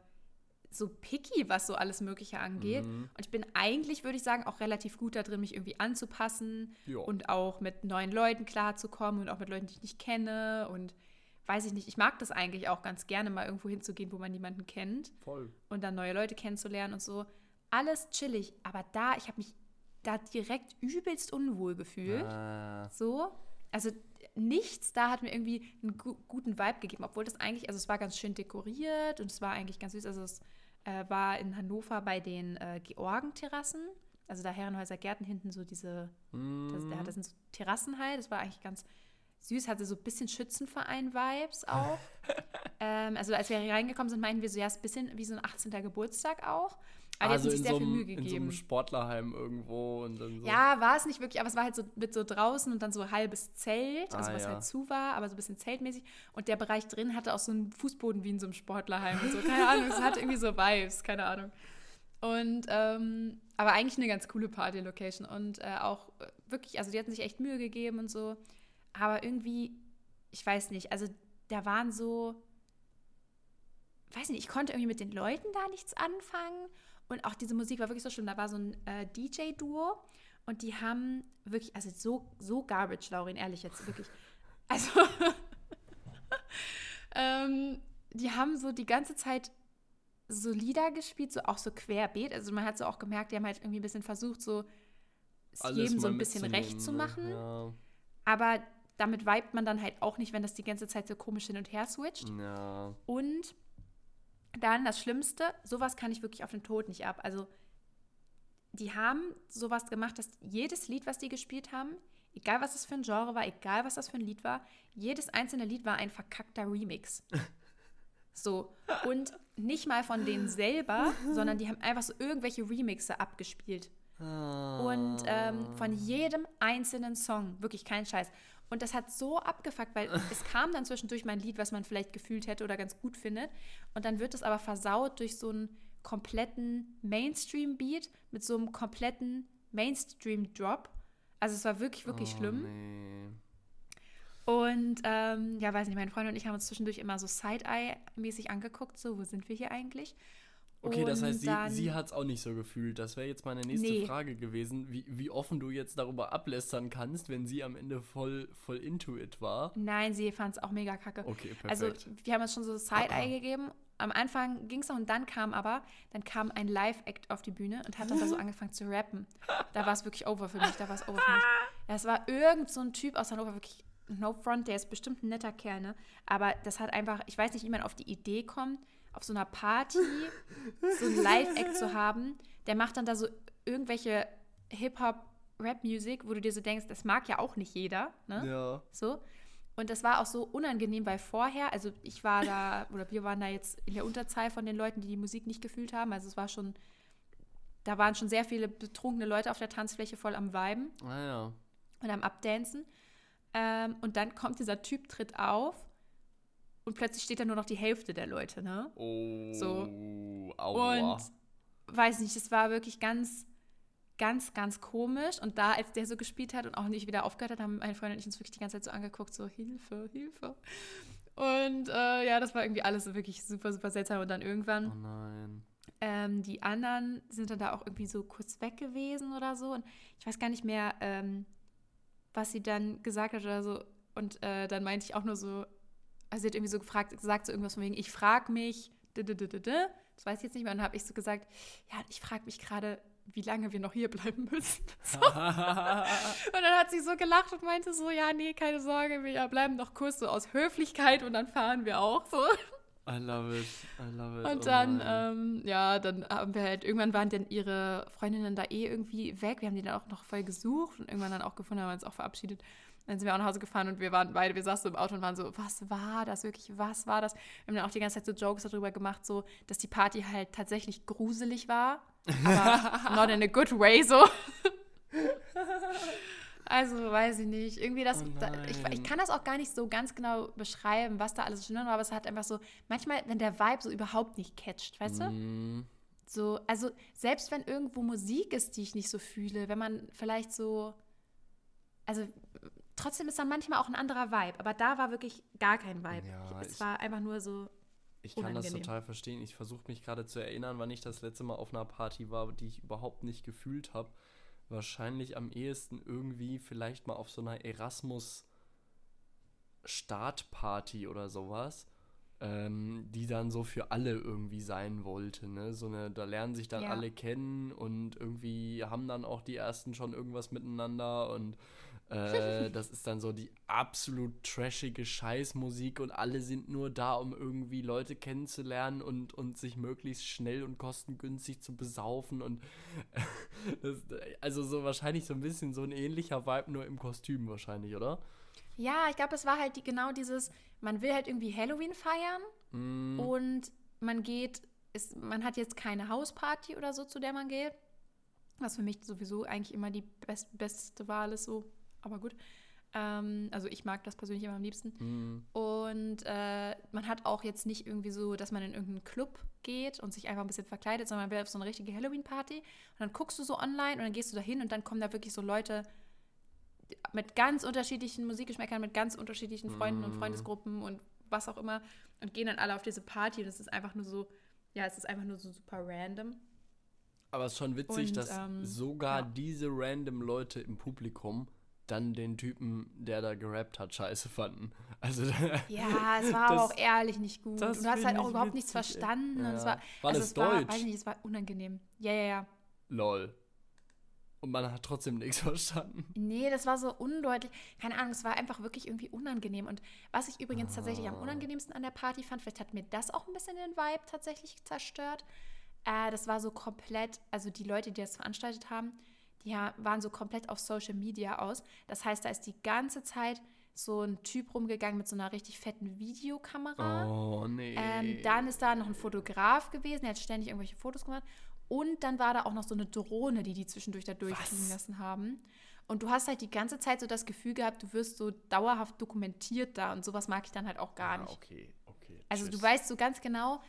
so picky, was so alles Mögliche angeht. Mhm. Und ich bin eigentlich, würde ich sagen, auch relativ gut da drin, mich irgendwie anzupassen Ja. und auch mit neuen Leuten klarzukommen und auch mit Leuten, die ich nicht kenne. Und weiß ich nicht, ich mag das eigentlich auch ganz gerne, mal irgendwo hinzugehen, wo man niemanden kennt Voll. und dann neue Leute kennenzulernen und so. Alles chillig, aber da, ich habe mich da direkt übelst unwohl gefühlt. Ah, So. Also nichts da hat mir irgendwie einen gu guten Vibe gegeben, obwohl das eigentlich, also es war ganz schön dekoriert und es war eigentlich ganz süß. Also es äh, war in Hannover bei den äh, Georgenterrassen, also da Herrenhäuser Gärten hinten so diese, das, mm, ja, das sind so Terrassen halt. Das war eigentlich ganz süß, hatte so ein bisschen Schützenverein-Vibes auch. ähm, also als wir reingekommen sind, meinten wir so, ja, ist ein bisschen wie so ein 18. Geburtstag auch. Aber also die in hatten sich sehr so, viel einem, in so einem Sportlerheim irgendwo und dann so. Ja, war es nicht wirklich, aber es war halt so mit so draußen und dann so halbes Zelt, also Ah, was ja. halt zu war, aber so ein bisschen zeltmäßig. Und der Bereich drin hatte auch so einen Fußboden wie in so einem Sportlerheim und so. Keine Ahnung, es hatte irgendwie so Vibes, keine Ahnung. Und, ähm, aber eigentlich eine ganz coole Party-Location und äh, auch wirklich, also die hatten sich echt Mühe gegeben und so. Aber irgendwie, ich weiß nicht, also da waren so, weiß nicht, ich konnte irgendwie mit den Leuten da nichts anfangen. Und auch diese Musik war wirklich so schlimm. Da war so ein äh, DJ-Duo und die haben wirklich, also so, so garbage, Laurin, ehrlich jetzt, wirklich. Also, ähm, die haben so die ganze Zeit so Lieder gespielt, so auch so querbeet. Also man hat so auch gemerkt, die haben halt irgendwie ein bisschen versucht, so es alles jedem so ein bisschen recht zu ne? machen. Ja. Aber damit vibet man dann halt auch nicht, wenn das die ganze Zeit so komisch hin und her switcht. ja. Und dann das Schlimmste, sowas kann ich wirklich auf den Tod nicht ab. Also, die haben sowas gemacht, dass jedes Lied, was die gespielt haben, egal was das für ein Genre war, egal was das für ein Lied war, jedes einzelne Lied war ein verkackter Remix. So. Und nicht mal von denen selber, sondern die haben einfach so irgendwelche Remixe abgespielt. Und ähm, von jedem einzelnen Song, wirklich kein Scheiß. Und das hat so abgefuckt, weil es kam dann zwischendurch mal ein Lied, was man vielleicht gefühlt hätte oder ganz gut findet. Und dann wird es aber versaut durch so einen kompletten Mainstream-Beat mit so einem kompletten Mainstream-Drop. Also es war wirklich, wirklich Oh, schlimm. Nee. Und ähm, ja, weiß nicht, meine Freunde und ich haben uns zwischendurch immer so Side-Eye-mäßig angeguckt, so, wo sind wir hier eigentlich? Okay, das heißt, sie, sie hat es auch nicht so gefühlt. Das wäre jetzt meine nächste Nee. Frage gewesen, wie, wie offen du jetzt darüber ablästern kannst, wenn sie am Ende voll, voll into it war. Nein, sie fand es auch mega kacke. Okay, perfekt. Also wir haben uns schon so Side-Eye gegeben. Am Anfang ging es noch und dann kam aber, dann kam ein Live-Act auf die Bühne und hat dann da so angefangen zu rappen. Da war es wirklich over für mich, da war es over für mich. Das war irgend so ein Typ aus Hannover, wirklich no front, der ist bestimmt ein netter Kerl, ne? Aber das hat einfach, ich weiß nicht, wie man auf die Idee kommt, auf so einer Party so ein Live-Act zu haben. Der macht dann da so irgendwelche Hip-Hop-Rap-Musik, wo du dir so denkst, das mag ja auch nicht jeder, ne? ja. So. Und das war auch so unangenehm, weil vorher, also ich war da, oder wir waren da jetzt in der Unterzahl von den Leuten, die die Musik nicht gefühlt haben. Also es war schon, da waren schon sehr viele betrunkene Leute auf der Tanzfläche voll am Viben Ah ja. und am Abdancen. Ähm, und dann kommt dieser Typ, tritt auf und plötzlich steht da nur noch die Hälfte der Leute, ne? Oh, So. aua. Und weiß nicht, es war wirklich ganz, ganz, ganz komisch. Und da, als der so gespielt hat und auch nicht wieder aufgehört hat, haben meine Freundin und ich uns wirklich die ganze Zeit so angeguckt, so Hilfe, Hilfe. Und äh, ja, das war irgendwie alles so wirklich super, super seltsam. Und dann irgendwann, oh nein. ähm, die anderen sind dann da auch irgendwie so kurz weg gewesen oder so. Und ich weiß gar nicht mehr, ähm, was sie dann gesagt hat oder so. Und äh, dann meinte ich auch nur so, also sie hat irgendwie so gefragt, gesagt so irgendwas von wegen, ich frage mich, das weiß ich jetzt nicht mehr. Und dann habe ich so gesagt, ja, ich frage mich gerade, wie lange wir noch hier bleiben müssen. So. und dann hat sie so gelacht und meinte so, ja, nee, keine Sorge, wir bleiben noch kurz so aus Höflichkeit und dann fahren wir auch so. I love it, I love it. Und oh dann, nein. ähm, ja, dann haben wir halt, irgendwann waren dann ihre Freundinnen da eh irgendwie weg. Wir haben die dann auch noch voll gesucht und irgendwann dann auch gefunden, haben wir uns auch verabschiedet. Dann sind wir auch nach Hause gefahren und wir waren beide, wir saßen im Auto und waren so, was war das wirklich, was war das? Wir haben dann auch die ganze Zeit so Jokes darüber gemacht, so, dass die Party halt tatsächlich gruselig war, aber not in a good way, so. Also, weiß ich nicht. Irgendwie das. Oh da, ich, ich kann das auch gar nicht so ganz genau beschreiben, was da alles schlimm war, aber es hat einfach so, manchmal, wenn der Vibe so überhaupt nicht catcht, weißt du? Mm, So, also selbst wenn irgendwo Musik ist, die ich nicht so fühle, wenn man vielleicht so, also trotzdem ist dann manchmal auch ein anderer Vibe, aber da war wirklich gar kein Vibe. Ja, es ich- war einfach nur so, Ich kann das Unangenehm. total verstehen. Ich versuche mich gerade zu erinnern, wann ich das letzte Mal auf einer Party war, die ich überhaupt nicht gefühlt habe. Wahrscheinlich am ehesten irgendwie vielleicht mal auf so einer Erasmus Startparty oder sowas, ähm, die dann so für alle irgendwie sein wollte. Ne? So eine, da lernen sich dann Ja. alle kennen und irgendwie haben dann auch die ersten schon irgendwas miteinander und äh, das ist dann so die absolut trashige Scheißmusik und alle sind nur da, um irgendwie Leute kennenzulernen und, und sich möglichst schnell und kostengünstig zu besaufen und das, also so wahrscheinlich so ein bisschen so ein ähnlicher Vibe, nur im Kostüm wahrscheinlich, oder? ja, ich glaube, es war halt die, genau dieses, man will halt irgendwie Halloween feiern Mm, und man geht, ist, man hat jetzt keine Hausparty oder so, zu der man geht, was für mich sowieso eigentlich immer die best, beste Wahl ist, so, aber gut. Ähm, also ich mag das persönlich immer am liebsten. mm, Und äh, man hat auch jetzt nicht irgendwie so, dass man in irgendeinen Club geht und sich einfach ein bisschen verkleidet, sondern man will auf so eine richtige Halloween-Party. Und dann guckst du so online und dann gehst du da hin und dann kommen da wirklich so Leute mit ganz unterschiedlichen Musikgeschmäckern, mit ganz unterschiedlichen Freunden und Mhm. Freundesgruppen und was auch immer und gehen dann alle auf diese Party und es ist einfach nur so, ja, es ist einfach nur so super random. Aber es ist schon witzig, Und, dass ähm, sogar ja. diese random Leute im Publikum dann den Typen, der da gerappt hat, scheiße fanden. Also Ja, es war aber Das- auch ehrlich nicht gut. du hast halt auch überhaupt nichts verstanden. Und es Ja. war, War also das es war, Deutsch? weiß ich nicht, es war unangenehm. Ja, ja, ja. lol. Und man hat trotzdem nichts verstanden. Nee, das war so undeutlich. Keine Ahnung, es war einfach wirklich irgendwie unangenehm. Und was ich übrigens tatsächlich am Ah. unangenehmsten an der Party fand, vielleicht hat mir das auch ein bisschen den Vibe tatsächlich zerstört. Äh, das war so komplett, also die Leute, die das veranstaltet haben, ha- waren so komplett auf Social Media aus. Das heißt, da ist die ganze Zeit so ein Typ rumgegangen mit so einer richtig fetten Videokamera. Oh, nee. Ähm, dann ist da noch ein Fotograf gewesen, der hat ständig irgendwelche Fotos gemacht. Und dann war da auch noch so eine Drohne, die die zwischendurch da durchfliegen lassen haben. Und du hast halt die ganze Zeit so das Gefühl gehabt, du wirst so dauerhaft dokumentiert da. Und sowas mag ich dann halt auch gar Ah, nicht. okay, okay. Also du tschüss. weißt so ganz genau,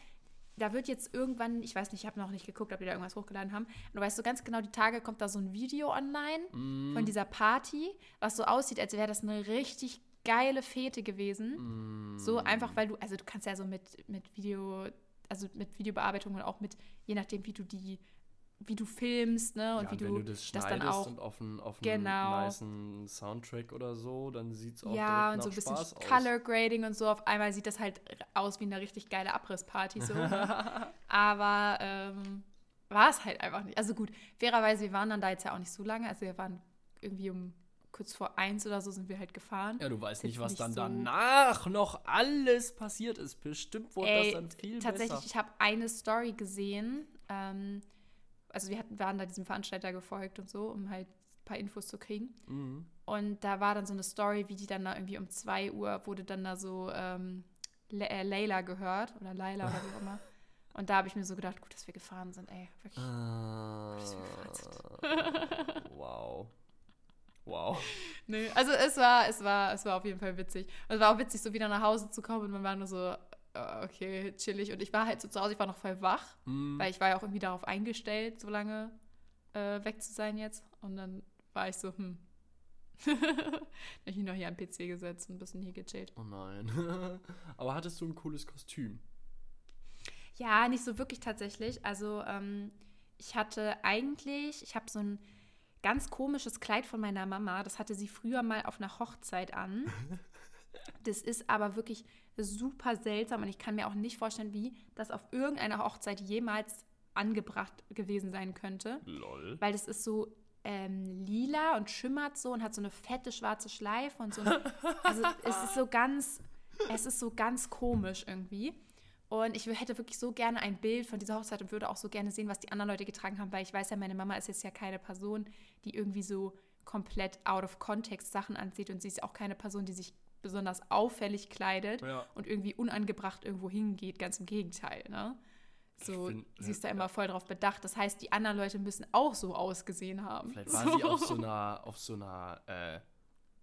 da wird jetzt irgendwann, ich weiß nicht, ich habe noch nicht geguckt, ob die da irgendwas hochgeladen haben. Du weißt so ganz genau, die Tage kommt da so ein Video online Mm, von dieser Party, was so aussieht, als wäre das eine richtig geile Fete gewesen. mm, So einfach, weil du, also du kannst ja so mit, mit Video, also mit Videobearbeitung und auch mit, je nachdem, wie du die, wie du filmst, ne? Und ja, wie wenn du, du das das dann auch. und auf einen, auf einen Genau. nicen Soundtrack oder so, dann sieht es auch Ja, und so ein bisschen Spaß. Color Grading und so. Auf einmal sieht das halt aus wie eine richtig geile Abrissparty. So. ne? Aber ähm, war es halt einfach nicht. Also gut, fairerweise, wir waren dann da jetzt ja auch nicht so lange. Also wir waren irgendwie um kurz vor eins oder so sind wir halt gefahren. Ja, du weißt nicht, was nicht dann so- danach noch alles passiert ist. Bestimmt wurde Ey, das dann viel Tatsächlich, besser. ich habe eine Story gesehen. Ähm, also wir hatten, waren da diesem Veranstalter gefolgt und so, um halt ein paar Infos zu kriegen. Mhm. Und da war dann so eine Story, wie die dann da irgendwie um 2 Uhr wurde dann da so ähm, Le äh, Layla gehört oder Laila oder wie auch immer. Und da habe ich mir so gedacht, gut, dass wir gefahren sind, ey. Wirklich. Ah, Bis wir wow. Wow. Nee, also es war, es war, es war auf jeden Fall witzig. Und es war auch witzig, so wieder nach Hause zu kommen und man war nur so, okay, chillig. Und ich war halt so zu Hause, ich war noch voll wach, Mhm. weil ich war ja auch irgendwie darauf eingestellt, so lange äh, weg zu sein jetzt. Und dann war ich so, hm. Hab ich mich noch hier am PC gesetzt und ein bisschen hier gechillt. Oh nein. Aber hattest du ein cooles Kostüm? Ja, nicht so wirklich tatsächlich. Also ähm, ich hatte eigentlich, ich habe so ein ganz komisches Kleid von meiner Mama. Das hatte sie früher mal auf einer Hochzeit an. Das ist aber wirklich super seltsam und ich kann mir auch nicht vorstellen, wie das auf irgendeiner Hochzeit jemals angebracht gewesen sein könnte. Lol. Weil das ist so ähm, lila und schimmert so und hat so eine fette schwarze Schleife und so. Eine, also es ist so ganz, es ist so ganz komisch irgendwie. Und ich hätte wirklich so gerne ein Bild von dieser Hochzeit und würde auch so gerne sehen, was die anderen Leute getragen haben, weil ich weiß ja, meine Mama ist jetzt ja keine Person, die irgendwie so komplett out of context Sachen anzieht und sie ist auch keine Person, die sich besonders auffällig kleidet Ja. und irgendwie unangebracht irgendwo hingeht. Ganz im Gegenteil, ne? So, find- sie ist da ja. immer voll drauf bedacht. Das heißt, die anderen Leute müssen auch so ausgesehen haben. Vielleicht war sie auf so einer, auf so einer äh,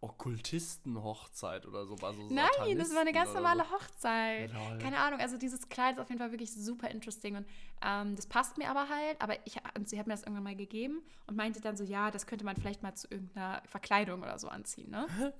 Okkultisten-Hochzeit oder so. War so Nein, das war eine ganz normale so. Hochzeit. Lol. Keine Ahnung, also dieses Kleid ist auf jeden Fall wirklich super interesting und ähm, das passt mir aber halt, aber ich, und sie hat mir das irgendwann mal gegeben und meinte dann so, ja, das könnte man vielleicht mal zu irgendeiner Verkleidung oder so anziehen, ne?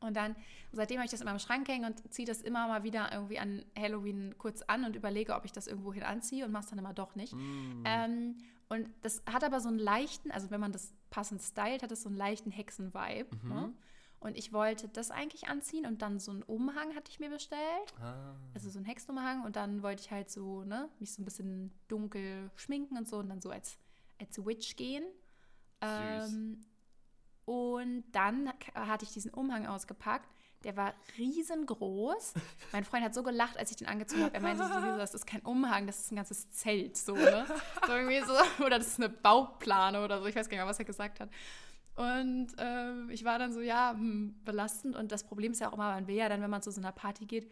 Und dann, seitdem habe ich das immer im Schrank hängen und ziehe das immer mal wieder irgendwie an Halloween kurz an und überlege, ob ich das irgendwo hin anziehe und mache es dann immer doch nicht. Mm. Ähm, und das hat aber so einen leichten, also wenn man das passend stylt, hat es so einen leichten Hexen-Vibe. Mhm. Ne? Und ich wollte das eigentlich anziehen und dann so einen Umhang hatte ich mir bestellt. Ah. Also so einen Hexenumhang und dann wollte ich halt so, ne, mich so ein bisschen dunkel schminken und so und dann so als, als Witch gehen. Ähm, und dann hatte ich diesen Umhang ausgepackt. Der war riesengroß. Mein Freund hat so gelacht, als ich den angezogen habe. Er meinte so, das ist kein Umhang, das ist ein ganzes Zelt. So, ne? so irgendwie so. Oder das ist eine Bauplane oder so. Ich weiß gar nicht mehr, was er gesagt hat. Und ähm, ich war dann so, ja, hm, belastend. Und das Problem ist ja auch immer, man will ja dann, wenn man zu so einer Party geht,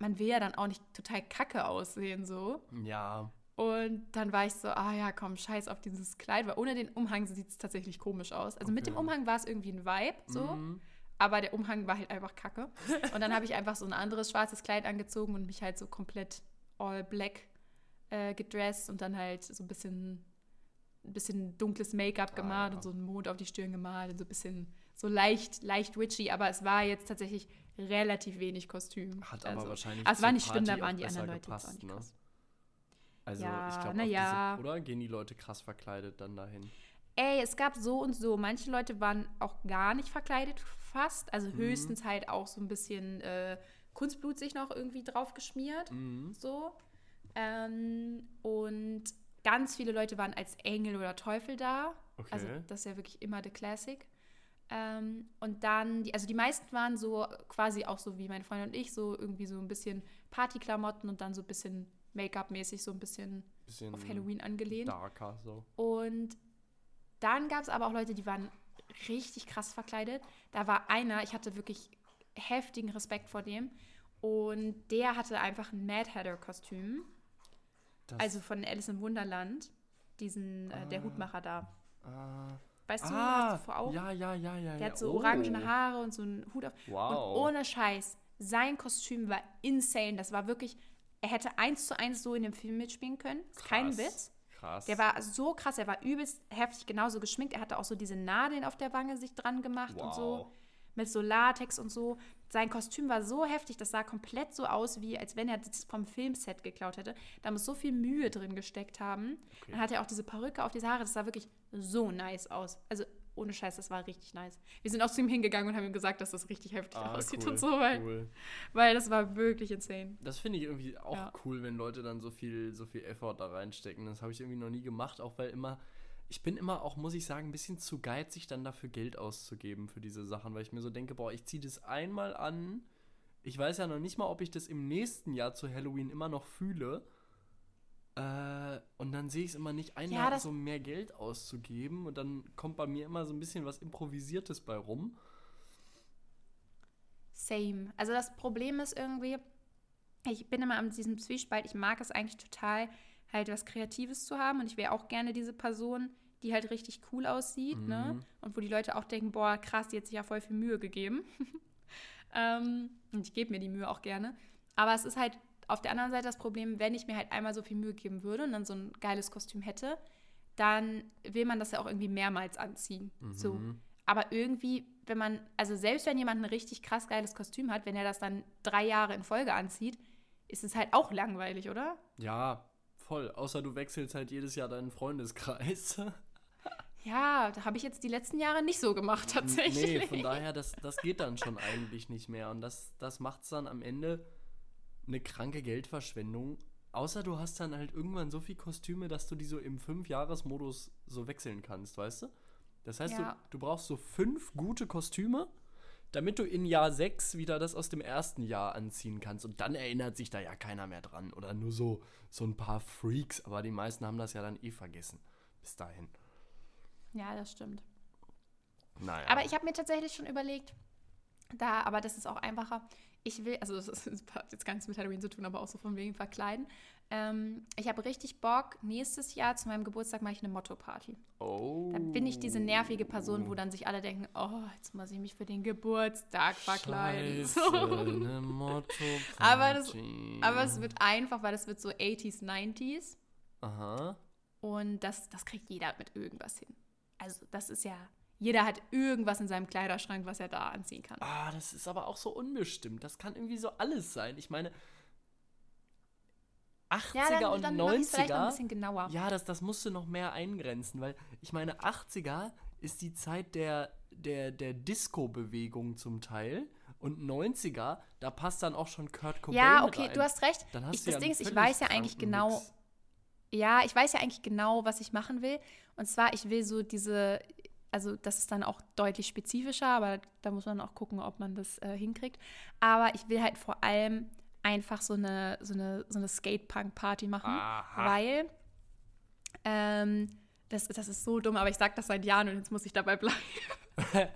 man will ja dann auch nicht total kacke aussehen, so. Ja, Und dann war ich so, ah ja, komm, scheiß auf dieses Kleid, weil ohne den Umhang sieht es tatsächlich komisch aus. Also mit dem Okay. Umhang war es irgendwie ein Vibe, so, Mhm. aber der Umhang war halt einfach kacke. Und dann habe ich einfach so ein anderes schwarzes Kleid angezogen und mich halt so komplett all black äh, gedresst und dann halt so ein bisschen, ein bisschen dunkles Make-up Ah, gemalt ja. und so einen Mond auf die Stirn gemalt und so ein bisschen so leicht, leicht witchy, aber es war jetzt tatsächlich relativ wenig Kostüm. Hat Also- aber wahrscheinlich. Aber es war nicht schlimm, da waren die anderen Leute jetzt auch gepasst, nicht ne? Also Ja, ich glaube, ja. oder gehen die Leute krass verkleidet dann dahin? Ey, es gab so und so. Manche Leute waren auch gar nicht verkleidet fast. Also höchstens halt auch so ein bisschen äh, Kunstblut sich noch irgendwie drauf geschmiert. Mhm. So. Ähm, und ganz viele Leute waren als Engel oder Teufel da. Okay. Also das ist ja wirklich immer the Classic. Ähm, und dann, die, also die meisten waren so quasi auch so wie mein Freund und ich, so irgendwie so ein bisschen Partyklamotten und dann so ein bisschen Make-up-mäßig, so ein bisschen Bisschen auf Halloween angelehnt. darker so. Und dann gab es aber auch Leute, die waren richtig krass verkleidet. Da war einer, ich hatte wirklich heftigen Respekt vor dem. Und der hatte einfach ein Mad Hatter-Kostüm. Also von Alice im Wunderland. Diesen, äh, der Ah. Hutmacher da. ah, Weißt du, ah, hast du vor Augen? ja, ja, ja, ja. Der hat so oh. orangene Haare und so einen Hut auf. Und Wow. ohne Scheiß, sein Kostüm war insane. Das war wirklich, er hätte eins zu eins so in dem Film mitspielen können. Ist kein Krass. Witz. Krass. Der war so krass, er war übelst heftig genauso geschminkt. Er hatte auch so diese Nadeln auf der Wange sich dran gemacht und so. Wow. Mit so Latex und so. Sein Kostüm war so heftig, das sah komplett so aus, wie als wenn er das vom Filmset geklaut hätte. Da muss so viel Mühe drin gesteckt haben. Okay. Dann hatte er auch diese Perücke auf diese Haare. Das sah wirklich so nice aus. Also ohne Scheiß, das war richtig nice. Wir sind auch zu ihm hingegangen und haben ihm gesagt, dass das richtig heftig Ah, aussieht cool, und so, weil, cool. weil das war wirklich insane. Das finde ich irgendwie auch Ja. cool, wenn Leute dann so viel, so viel Effort da reinstecken. Das habe ich irgendwie noch nie gemacht, auch weil immer, ich bin immer auch, muss ich sagen, ein bisschen zu geizig, dann dafür Geld auszugeben für diese Sachen, weil ich mir so denke, boah, ich ziehe das einmal an. Ich weiß ja noch nicht mal, ob ich das im nächsten Jahr zu Halloween immer noch fühle. Äh, und dann sehe ich es immer nicht ein, Ja, so mehr Geld auszugeben. Und dann kommt bei mir immer so ein bisschen was Improvisiertes bei rum. Same. Also das Problem ist irgendwie, ich bin immer an diesem Zwiespalt, ich mag es eigentlich total, halt was Kreatives zu haben und ich wäre auch gerne diese Person, die halt richtig cool aussieht, ne? Mhm. Und wo die Leute auch denken, boah, krass, die hat sich ja voll viel Mühe gegeben. ähm, und ich gebe mir die Mühe auch gerne. Aber es ist halt auf der anderen Seite das Problem, wenn ich mir halt einmal so viel Mühe geben würde und dann so ein geiles Kostüm hätte, dann will man das ja auch irgendwie mehrmals anziehen. So. Mhm. Aber irgendwie, wenn man, also selbst wenn jemand ein richtig krass geiles Kostüm hat, wenn er das dann drei Jahre in Folge anzieht, ist es halt auch langweilig, oder? Ja, voll. Außer du wechselst halt jedes Jahr deinen Freundeskreis. Ja, da habe ich jetzt die letzten Jahre nicht so gemacht, tatsächlich. Nee, von daher, das, das geht dann schon eigentlich nicht mehr. Und das, das macht es dann am Ende eine kranke Geldverschwendung, außer du hast dann halt irgendwann so viel Kostüme, dass du die so im Fünf-Jahres-Modus so wechseln kannst, weißt du? Das heißt, Ja. du, du brauchst so fünf gute Kostüme, damit du in Jahr sechs wieder das aus dem ersten Jahr anziehen kannst. Und dann erinnert sich da ja keiner mehr dran. Oder nur so, so ein paar Freaks. Aber die meisten haben das ja dann eh vergessen. Bis dahin. Ja, das stimmt. Naja. Aber ich habe mir tatsächlich schon überlegt, da, aber das ist auch einfacher. Ich will, also das, hat jetzt gar nichts mit Halloween zu tun, aber auch so von wegen verkleiden. Ähm, ich habe richtig Bock, nächstes Jahr zu meinem Geburtstag mache ich eine Motto-Party. oh. Da bin ich diese nervige Person, wo dann sich alle denken, oh, jetzt muss ich mich für den Geburtstag verkleiden. Scheiße, So. eine Motto Aber das- Aber es wird einfach, weil das wird so 80s, 90s. Aha. Und das, das kriegt jeder mit irgendwas hin. Also das ist ja, jeder hat irgendwas in seinem Kleiderschrank, was er da anziehen kann. Ah, das ist aber auch so unbestimmt. Das kann irgendwie so alles sein. Ich meine, 80er Ja, dann, und dann mache ich es vielleicht noch ein 90er. bisschen genauer. Ja, das, das musst du noch mehr eingrenzen, weil ich meine, 80er ist die Zeit der, der, der Disco-Bewegung zum Teil. Und 90er, da passt dann auch schon Kurt Cobain Ja, okay, du hast recht. Dann hast Ich, du das ja Ding ist, ich weiß ja eigentlich genau, Mix. ja, ich weiß ja eigentlich genau, was ich machen will. Und zwar, ich will so diese, also das ist dann auch deutlich spezifischer, aber da muss man auch gucken, ob man das äh, hinkriegt. Aber ich will halt vor allem einfach so eine, so eine, so eine Skate-Punk-Party machen, Aha. weil ähm, das, das ist so dumm, aber ich sage das seit Jahren und jetzt muss ich dabei bleiben.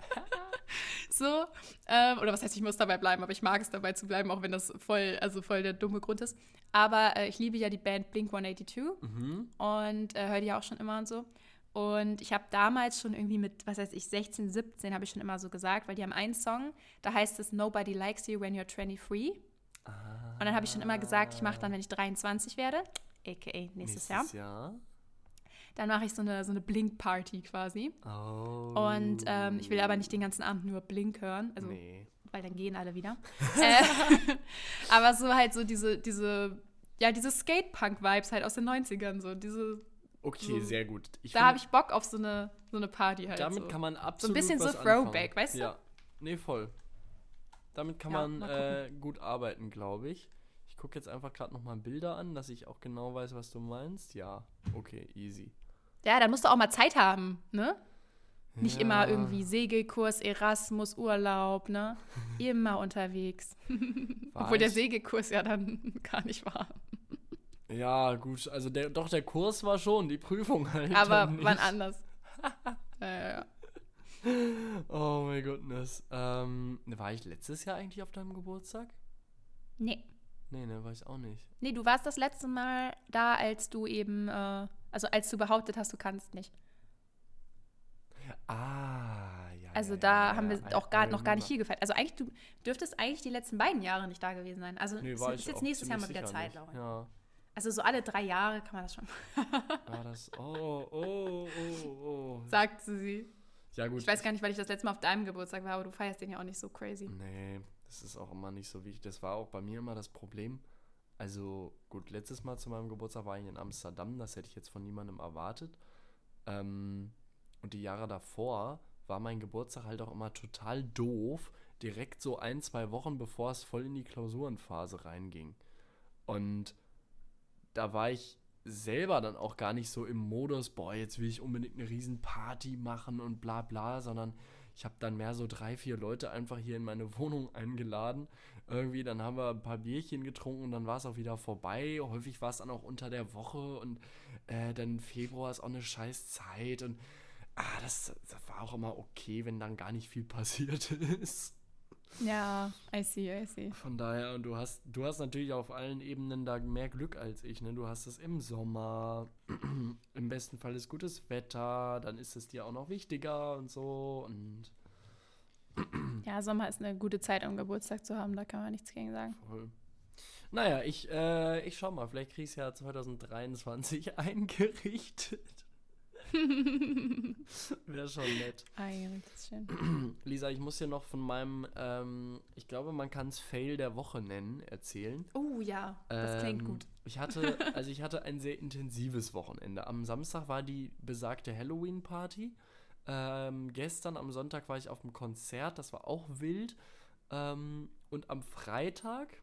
so, ähm, oder was heißt, ich muss dabei bleiben, aber ich mag es dabei zu bleiben, auch wenn das voll, also voll der dumme Grund ist. Aber äh, ich liebe ja die Band Blink 182 Mhm. und äh, höre die auch schon immer und so. Und ich habe damals schon irgendwie mit, was weiß ich, 16, 17 habe ich schon immer so gesagt, weil die haben einen Song, da heißt es Nobody likes you when you're 23. Und dann habe ich schon immer gesagt, ich mache dann, wenn ich 23 werde, aka nächstes, Jahr, Jahr. dann mache ich so eine, so eine Blink-Party quasi. Oh. Und ähm, ich will aber nicht den ganzen Abend nur Blink hören, also nee. weil dann gehen alle wieder. äh, aber so halt so diese, diese, ja, diese Skate-Punk-Vibes halt aus den 90ern, so diese, Okay, so- sehr gut. Ich da habe ich Bock auf so eine, so eine Party halt. Damit so. kann man absolut bisschen so Throwback, anfangen. weißt du? Ja, nee, voll. Damit kann Ja, man äh, gut arbeiten, glaube ich. Ich gucke jetzt einfach gerade nochmal Bilder an, dass ich auch genau weiß, was du meinst. Ja, okay, easy. Ja, dann musst du auch mal Zeit haben, ne? Nicht Ja. immer irgendwie Segelkurs, Erasmus, Urlaub, ne? Immer unterwegs. Obwohl der Segelkurs ja dann gar nicht war. Ja, gut, also der, doch, der Kurs war schon, die Prüfung halt. Aber dann wann nicht. anders. ja, ja, ja. Oh mein Goodness. Ähm, war ich letztes Jahr eigentlich auf deinem Geburtstag? Nee. Nee, ne, war ich auch nicht. Nee, du warst das letzte Mal da, als du eben, äh, also als du behauptet hast, du kannst nicht. Ah, ja. Also ja, da ja, haben ja, wir auch gar, noch gar nicht hier gefeiert. Also eigentlich, du dürftest eigentlich die letzten beiden Jahre nicht da gewesen sein. Also Nee, ist ich jetzt nächstes Jahr mal wieder Zeit, nicht. Laura. Ja. Also so alle drei Jahre kann man das schon. War das. Oh, oh, oh, oh. Sagte sie. Ja, gut. Ich weiß gar nicht, weil ich das letzte Mal auf deinem Geburtstag war, aber du feierst den ja auch nicht so crazy. Nee, das ist auch immer nicht so wichtig. Das war auch bei mir immer das Problem. Also, gut, letztes Mal zu meinem Geburtstag war ich in Amsterdam. Das hätte ich jetzt von niemandem erwartet. Ähm, und die Jahre davor war mein Geburtstag halt auch immer total doof. Direkt so ein, zwei Wochen bevor es voll in die Klausurenphase reinging. Und da war ich selber dann auch gar nicht so im Modus, boah, jetzt will ich unbedingt eine riesen Party machen und bla bla, sondern ich habe dann mehr so drei, vier Leute einfach hier in meine Wohnung eingeladen. Irgendwie, dann haben wir ein paar Bierchen getrunken und dann war es auch wieder vorbei. Häufig war es dann auch unter der Woche und äh, dann Februar ist auch eine scheiß Zeit und ah, das, das war auch immer okay, wenn dann gar nicht viel passiert ist. Ja, I see, I see. Von daher, und du hast, du hast natürlich auf allen Ebenen da mehr Glück als ich, ne? Du hast es im Sommer, im besten Fall ist gutes Wetter, dann ist es dir auch noch wichtiger und so und Ja, Sommer ist eine gute Zeit, um Geburtstag zu haben, da kann man nichts gegen sagen. voll. Naja, ich, äh, ich schau mal, vielleicht krieg ich es ja 2023 eingerichtet. Wäre schon nett. Eingerichtet ist schön. Lisa, ich muss dir noch von meinem, ähm, ich glaube, man kann es Fail der Woche nennen, erzählen. Oh ja, das klingt Ähm, gut. Ich hatte, also ich hatte ein sehr intensives Wochenende. Am Samstag war die besagte Halloween-Party. Ähm, gestern am Sonntag war ich auf dem Konzert, das war auch wild. Ähm, und am Freitag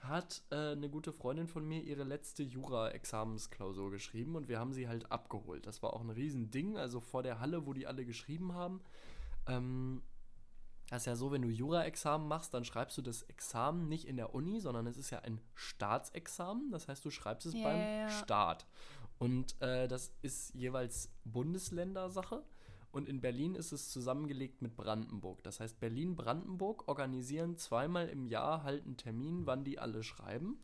hat äh, eine gute Freundin von mir ihre letzte Jura-Examensklausur geschrieben und wir haben sie halt abgeholt. Das war auch ein Riesending, also vor der Halle, wo die alle geschrieben haben. Ähm, das ist ja so, wenn du Jura-Examen machst, dann schreibst du das Examen nicht in der Uni, sondern es ist ja ein Staatsexamen. Das heißt, du schreibst es Ja, beim. Staat. Und äh, das ist jeweils Bundesländersache. Und in Berlin ist es zusammengelegt mit Brandenburg. Das heißt, Berlin-Brandenburg organisieren zweimal im Jahr halt einen Termin, wann die alle schreiben.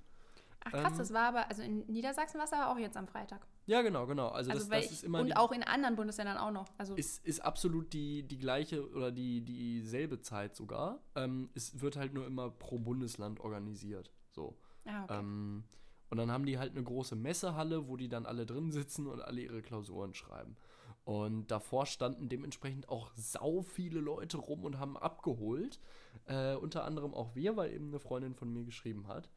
Ach krass, Ähm, das war aber, also in Niedersachsen war es aber auch jetzt am Freitag. Ja, genau, genau. Also, Also das, das ich, ist immer und die, auch in anderen Bundesländern auch noch. Also ist, ist absolut die, die gleiche oder die dieselbe Zeit sogar. Ähm, es wird halt nur immer pro Bundesland organisiert. So. ah, okay. Ähm, und dann haben die halt eine große Messehalle, wo die dann alle drin sitzen und alle ihre Klausuren schreiben. Und davor standen dementsprechend auch sau viele Leute rum und haben abgeholt. Äh, unter anderem auch wir, weil eben eine Freundin von mir geschrieben hat.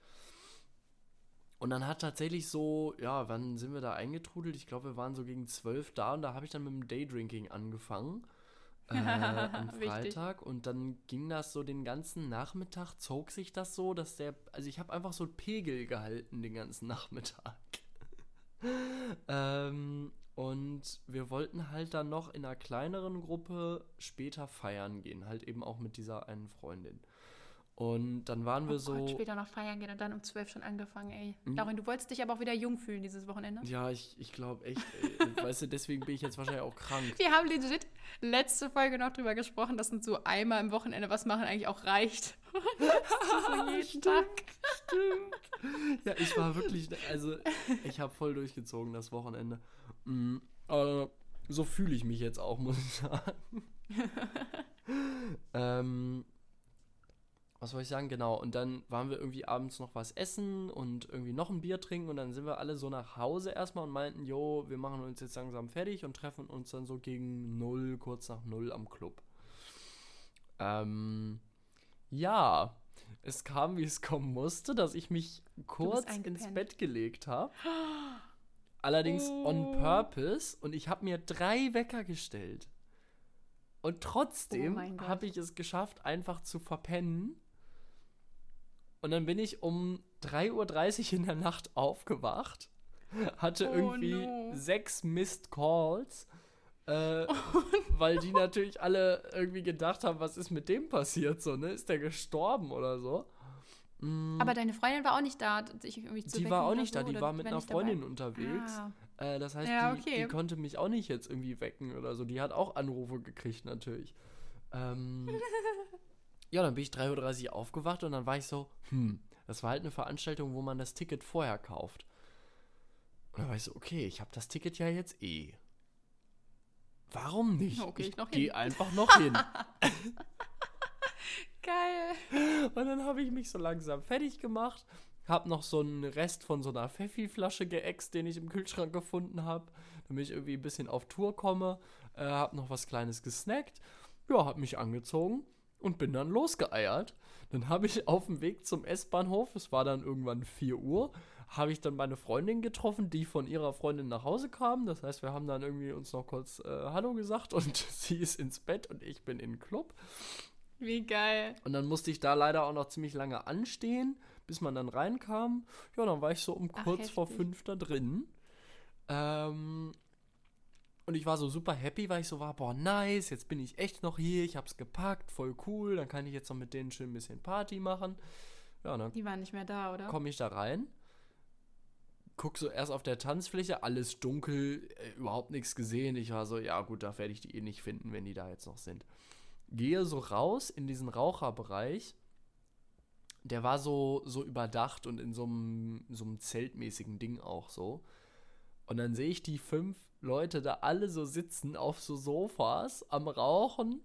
Und dann hat tatsächlich so, ja, wann sind wir da eingetrudelt? Ich glaube, wir waren so gegen zwölf da und da habe ich dann mit dem Daydrinking angefangen. Äh, am. Freitag und dann ging das so den ganzen Nachmittag, zog sich das so, dass der, also ich habe einfach so Pegel gehalten den ganzen Nachmittag. ähm, und wir wollten halt dann noch in einer kleineren Gruppe später feiern gehen, halt eben auch mit dieser einen Freundin. Und dann waren wir oh so. Gott, später noch feiern gehen und dann um 12 schon angefangen, ey. Mhm. Laurin, du wolltest dich aber auch wieder jung fühlen dieses Wochenende. Ja, ich, ich glaube echt, ey, weißt du, deswegen bin ich jetzt wahrscheinlich auch krank. Wir haben legit letzte Folge noch drüber gesprochen, dass uns so einmal im Wochenende was machen eigentlich auch reicht. so jeden Tag. Stimmt. Ja, ich war wirklich, also ich habe voll durchgezogen das Wochenende. Mm, aber so fühle ich mich jetzt auch, muss ich sagen. ähm, was soll ich sagen? Genau. Und dann waren wir irgendwie abends noch was essen und irgendwie noch ein Bier trinken und dann sind wir alle so nach Hause erstmal und meinten, jo, wir machen uns jetzt langsam fertig und treffen uns dann so gegen null, kurz nach null am Club. Ähm, ja, es kam, wie es kommen musste, dass ich mich kurz ins. Bett gelegt habe. Allerdings on Oh. purpose und ich habe mir drei Wecker gestellt. Und Oh trotzdem Gott. habe ich es geschafft, einfach zu verpennen. Und dann bin ich um 3.30 Uhr in der Nacht aufgewacht, hatte Oh irgendwie no. sechs Missed Calls, äh, weil die natürlich alle irgendwie gedacht haben, was ist mit dem passiert, so, ne? Ist der gestorben oder so? Mm, Aber deine Freundin war auch nicht da, dich irgendwie zu die war auch nicht so, da, die war mit einer nicht dabei? Freundin unterwegs. Ah. Äh, das heißt, Ja, die, okay. die konnte mich auch nicht jetzt irgendwie wecken oder so. Die hat auch Anrufe gekriegt natürlich. Ähm, ja, dann bin ich 3.30 Uhr aufgewacht und dann war ich so, hm, das war halt eine Veranstaltung, wo man das Ticket vorher kauft. Und dann war ich so, okay, ich habe das Ticket ja jetzt eh. Warum nicht? Geh ich noch gehe einfach noch hin. Geil. Und dann habe ich mich so langsam fertig gemacht, habe noch so einen Rest von so einer Pfeffi-Flasche geäxt, den ich im Kühlschrank gefunden habe, damit ich irgendwie ein bisschen auf Tour komme. Äh, habe noch was Kleines gesnackt. Ja, habe mich angezogen und bin dann losgeeiert. Dann habe ich auf dem Weg zum S-Bahnhof, es war dann irgendwann 4 Uhr, habe ich dann meine Freundin getroffen, die von ihrer Freundin nach Hause kam. Das heißt, wir haben dann irgendwie uns noch kurz äh, Hallo gesagt und sie ist ins Bett und ich bin in den Club. Wie geil. Und dann musste ich da leider auch noch ziemlich lange anstehen, bis man dann reinkam. Ja, dann war ich so um Ach, kurz vor heftig. fünf da drin. Ähm, und ich war so super happy, weil ich so war, boah, nice, jetzt bin ich echt noch hier, ich hab's gepackt, voll cool, dann kann ich jetzt noch mit denen schön ein bisschen Party machen. Ja, dann Die waren nicht mehr da, oder? komme ich da rein, guck so erst auf der Tanzfläche, alles dunkel, äh, überhaupt nichts gesehen. Ich war so, ja gut, da werde ich die eh nicht finden, wenn die da jetzt noch sind. Gehe so raus in diesen Raucherbereich. Der war so, so überdacht und in so einem, so einem zeltmäßigen Ding auch so. Und dann sehe ich die fünf Leute da alle so sitzen auf so Sofas am Rauchen.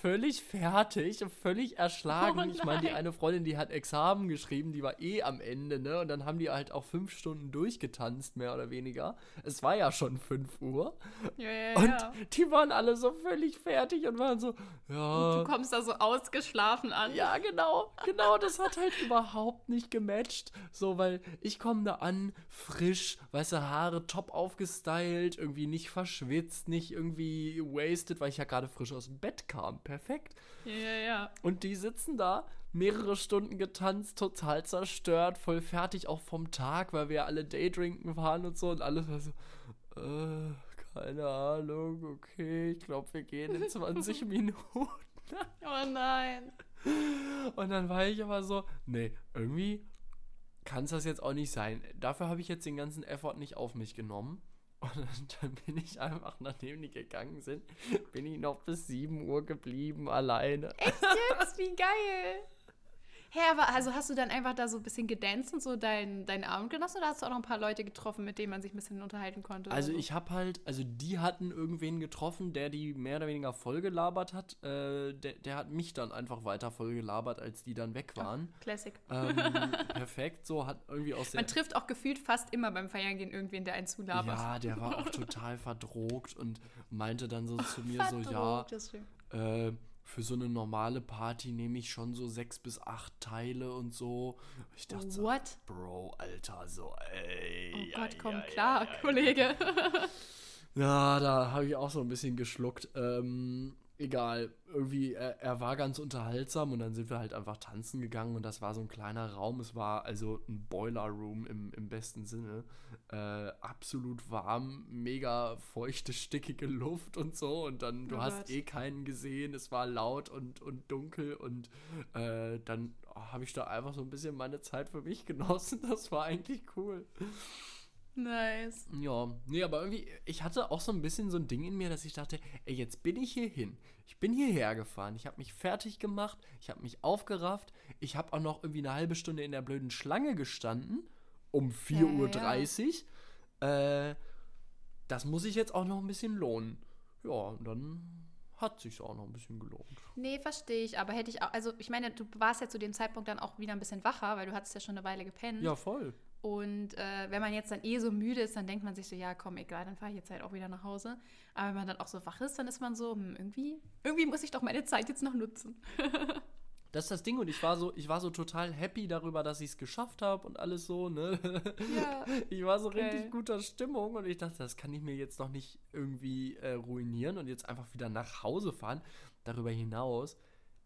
Völlig fertig und völlig erschlagen. Oh ich meine, die eine Freundin, die hat Examen geschrieben, die war eh am Ende, ne? Und dann haben die halt auch fünf Stunden durchgetanzt, mehr oder weniger. Es war ja schon 5 Uhr. Ja, ja, Und ja. die waren alle so völlig fertig und waren so, ja. Du kommst da so ausgeschlafen an. Ja, genau, genau, das hat halt überhaupt nicht gematcht. So, weil ich komme da an, frisch, weiße Haare top aufgestylt, irgendwie nicht verschwitzt, nicht irgendwie wasted, weil ich ja gerade frisch aus dem Bett kam. Perfekt. Ja, ja, ja. Und die sitzen da, mehrere Stunden getanzt, total zerstört, voll fertig auch vom Tag, weil wir alle Daydrinken waren und so und alles war so, äh, keine Ahnung, okay, ich glaube, wir gehen in 20 Minuten. Oh nein. Und dann war ich aber so, nee, irgendwie kann es das jetzt auch nicht sein. Dafür habe ich jetzt den ganzen Effort nicht auf mich genommen. Und dann bin ich einfach, nachdem die gegangen sind, bin ich noch bis 7 Uhr geblieben, alleine. Echt jetzt? Wie geil. Hä, aber also hast du dann einfach da so ein bisschen gedanced und so deinen dein Abend genossen oder hast du auch noch ein paar Leute getroffen, mit denen man sich ein bisschen unterhalten konnte? Also so? ich habe halt, also die hatten irgendwen getroffen, der die mehr oder weniger voll gelabert hat. Äh, der, der hat mich dann einfach weiter voll gelabert, als die dann weg waren. Classic. Ähm, perfekt, so hat irgendwie aus der... Man trifft auch gefühlt fast immer beim Feiern gehen irgendwen, der einen zulabert. Ja, der war auch total verdrogt und meinte dann so zu mir so, ja, das äh, für so eine normale Party nehme ich schon so sechs bis acht Teile und so. Ich dachte so, What? Bro, Alter, so, ey. Oh ja, Gott, komm ja, klar, ja. Kollege. Ja, da habe ich auch so ein bisschen geschluckt. Ähm, egal, irgendwie, er, er war ganz unterhaltsam und dann sind wir halt einfach tanzen gegangen und das war so ein kleiner Raum. Es war also ein Boiler Room im, im besten Sinne. Äh, absolut warm, mega feuchte, stickige Luft und so. Und dann, du Oh hast Gott. eh keinen gesehen. Es war laut und, und dunkel und äh, dann habe ich da einfach so ein bisschen meine Zeit für mich genossen. Das war eigentlich cool. Nice. Ja, nee, aber irgendwie, ich hatte auch so ein bisschen so ein Ding in mir, dass ich dachte, ey, jetzt bin ich hier hin. Ich bin hierher gefahren. Ich habe mich fertig gemacht. Ich habe mich aufgerafft. Ich habe auch noch irgendwie eine halbe Stunde in der blöden Schlange gestanden. Um 4.30 Uhr. Äh, das muss ich jetzt auch noch ein bisschen lohnen. Ja, und dann hat sich auch noch ein bisschen gelohnt. Nee, verstehe ich. Aber hätte ich auch, also ich meine, du warst ja zu dem Zeitpunkt dann auch wieder ein bisschen wacher, weil du hattest ja schon eine Weile gepennt. Ja, voll. Und äh, wenn man jetzt dann eh so müde ist, dann denkt man sich so, ja, komm, egal, dann fahre ich jetzt halt auch wieder nach Hause. Aber wenn man dann auch so wach ist, dann ist man so, hm, irgendwie, irgendwie muss ich doch meine Zeit jetzt noch nutzen. Das ist das Ding und ich war so, ich war so total happy darüber, dass ich es geschafft habe und alles so, ne? Ja. Ich war so Geil. richtig guter Stimmung und ich dachte, das kann ich mir jetzt noch nicht irgendwie äh, ruinieren und jetzt einfach wieder nach Hause fahren. Darüber hinaus,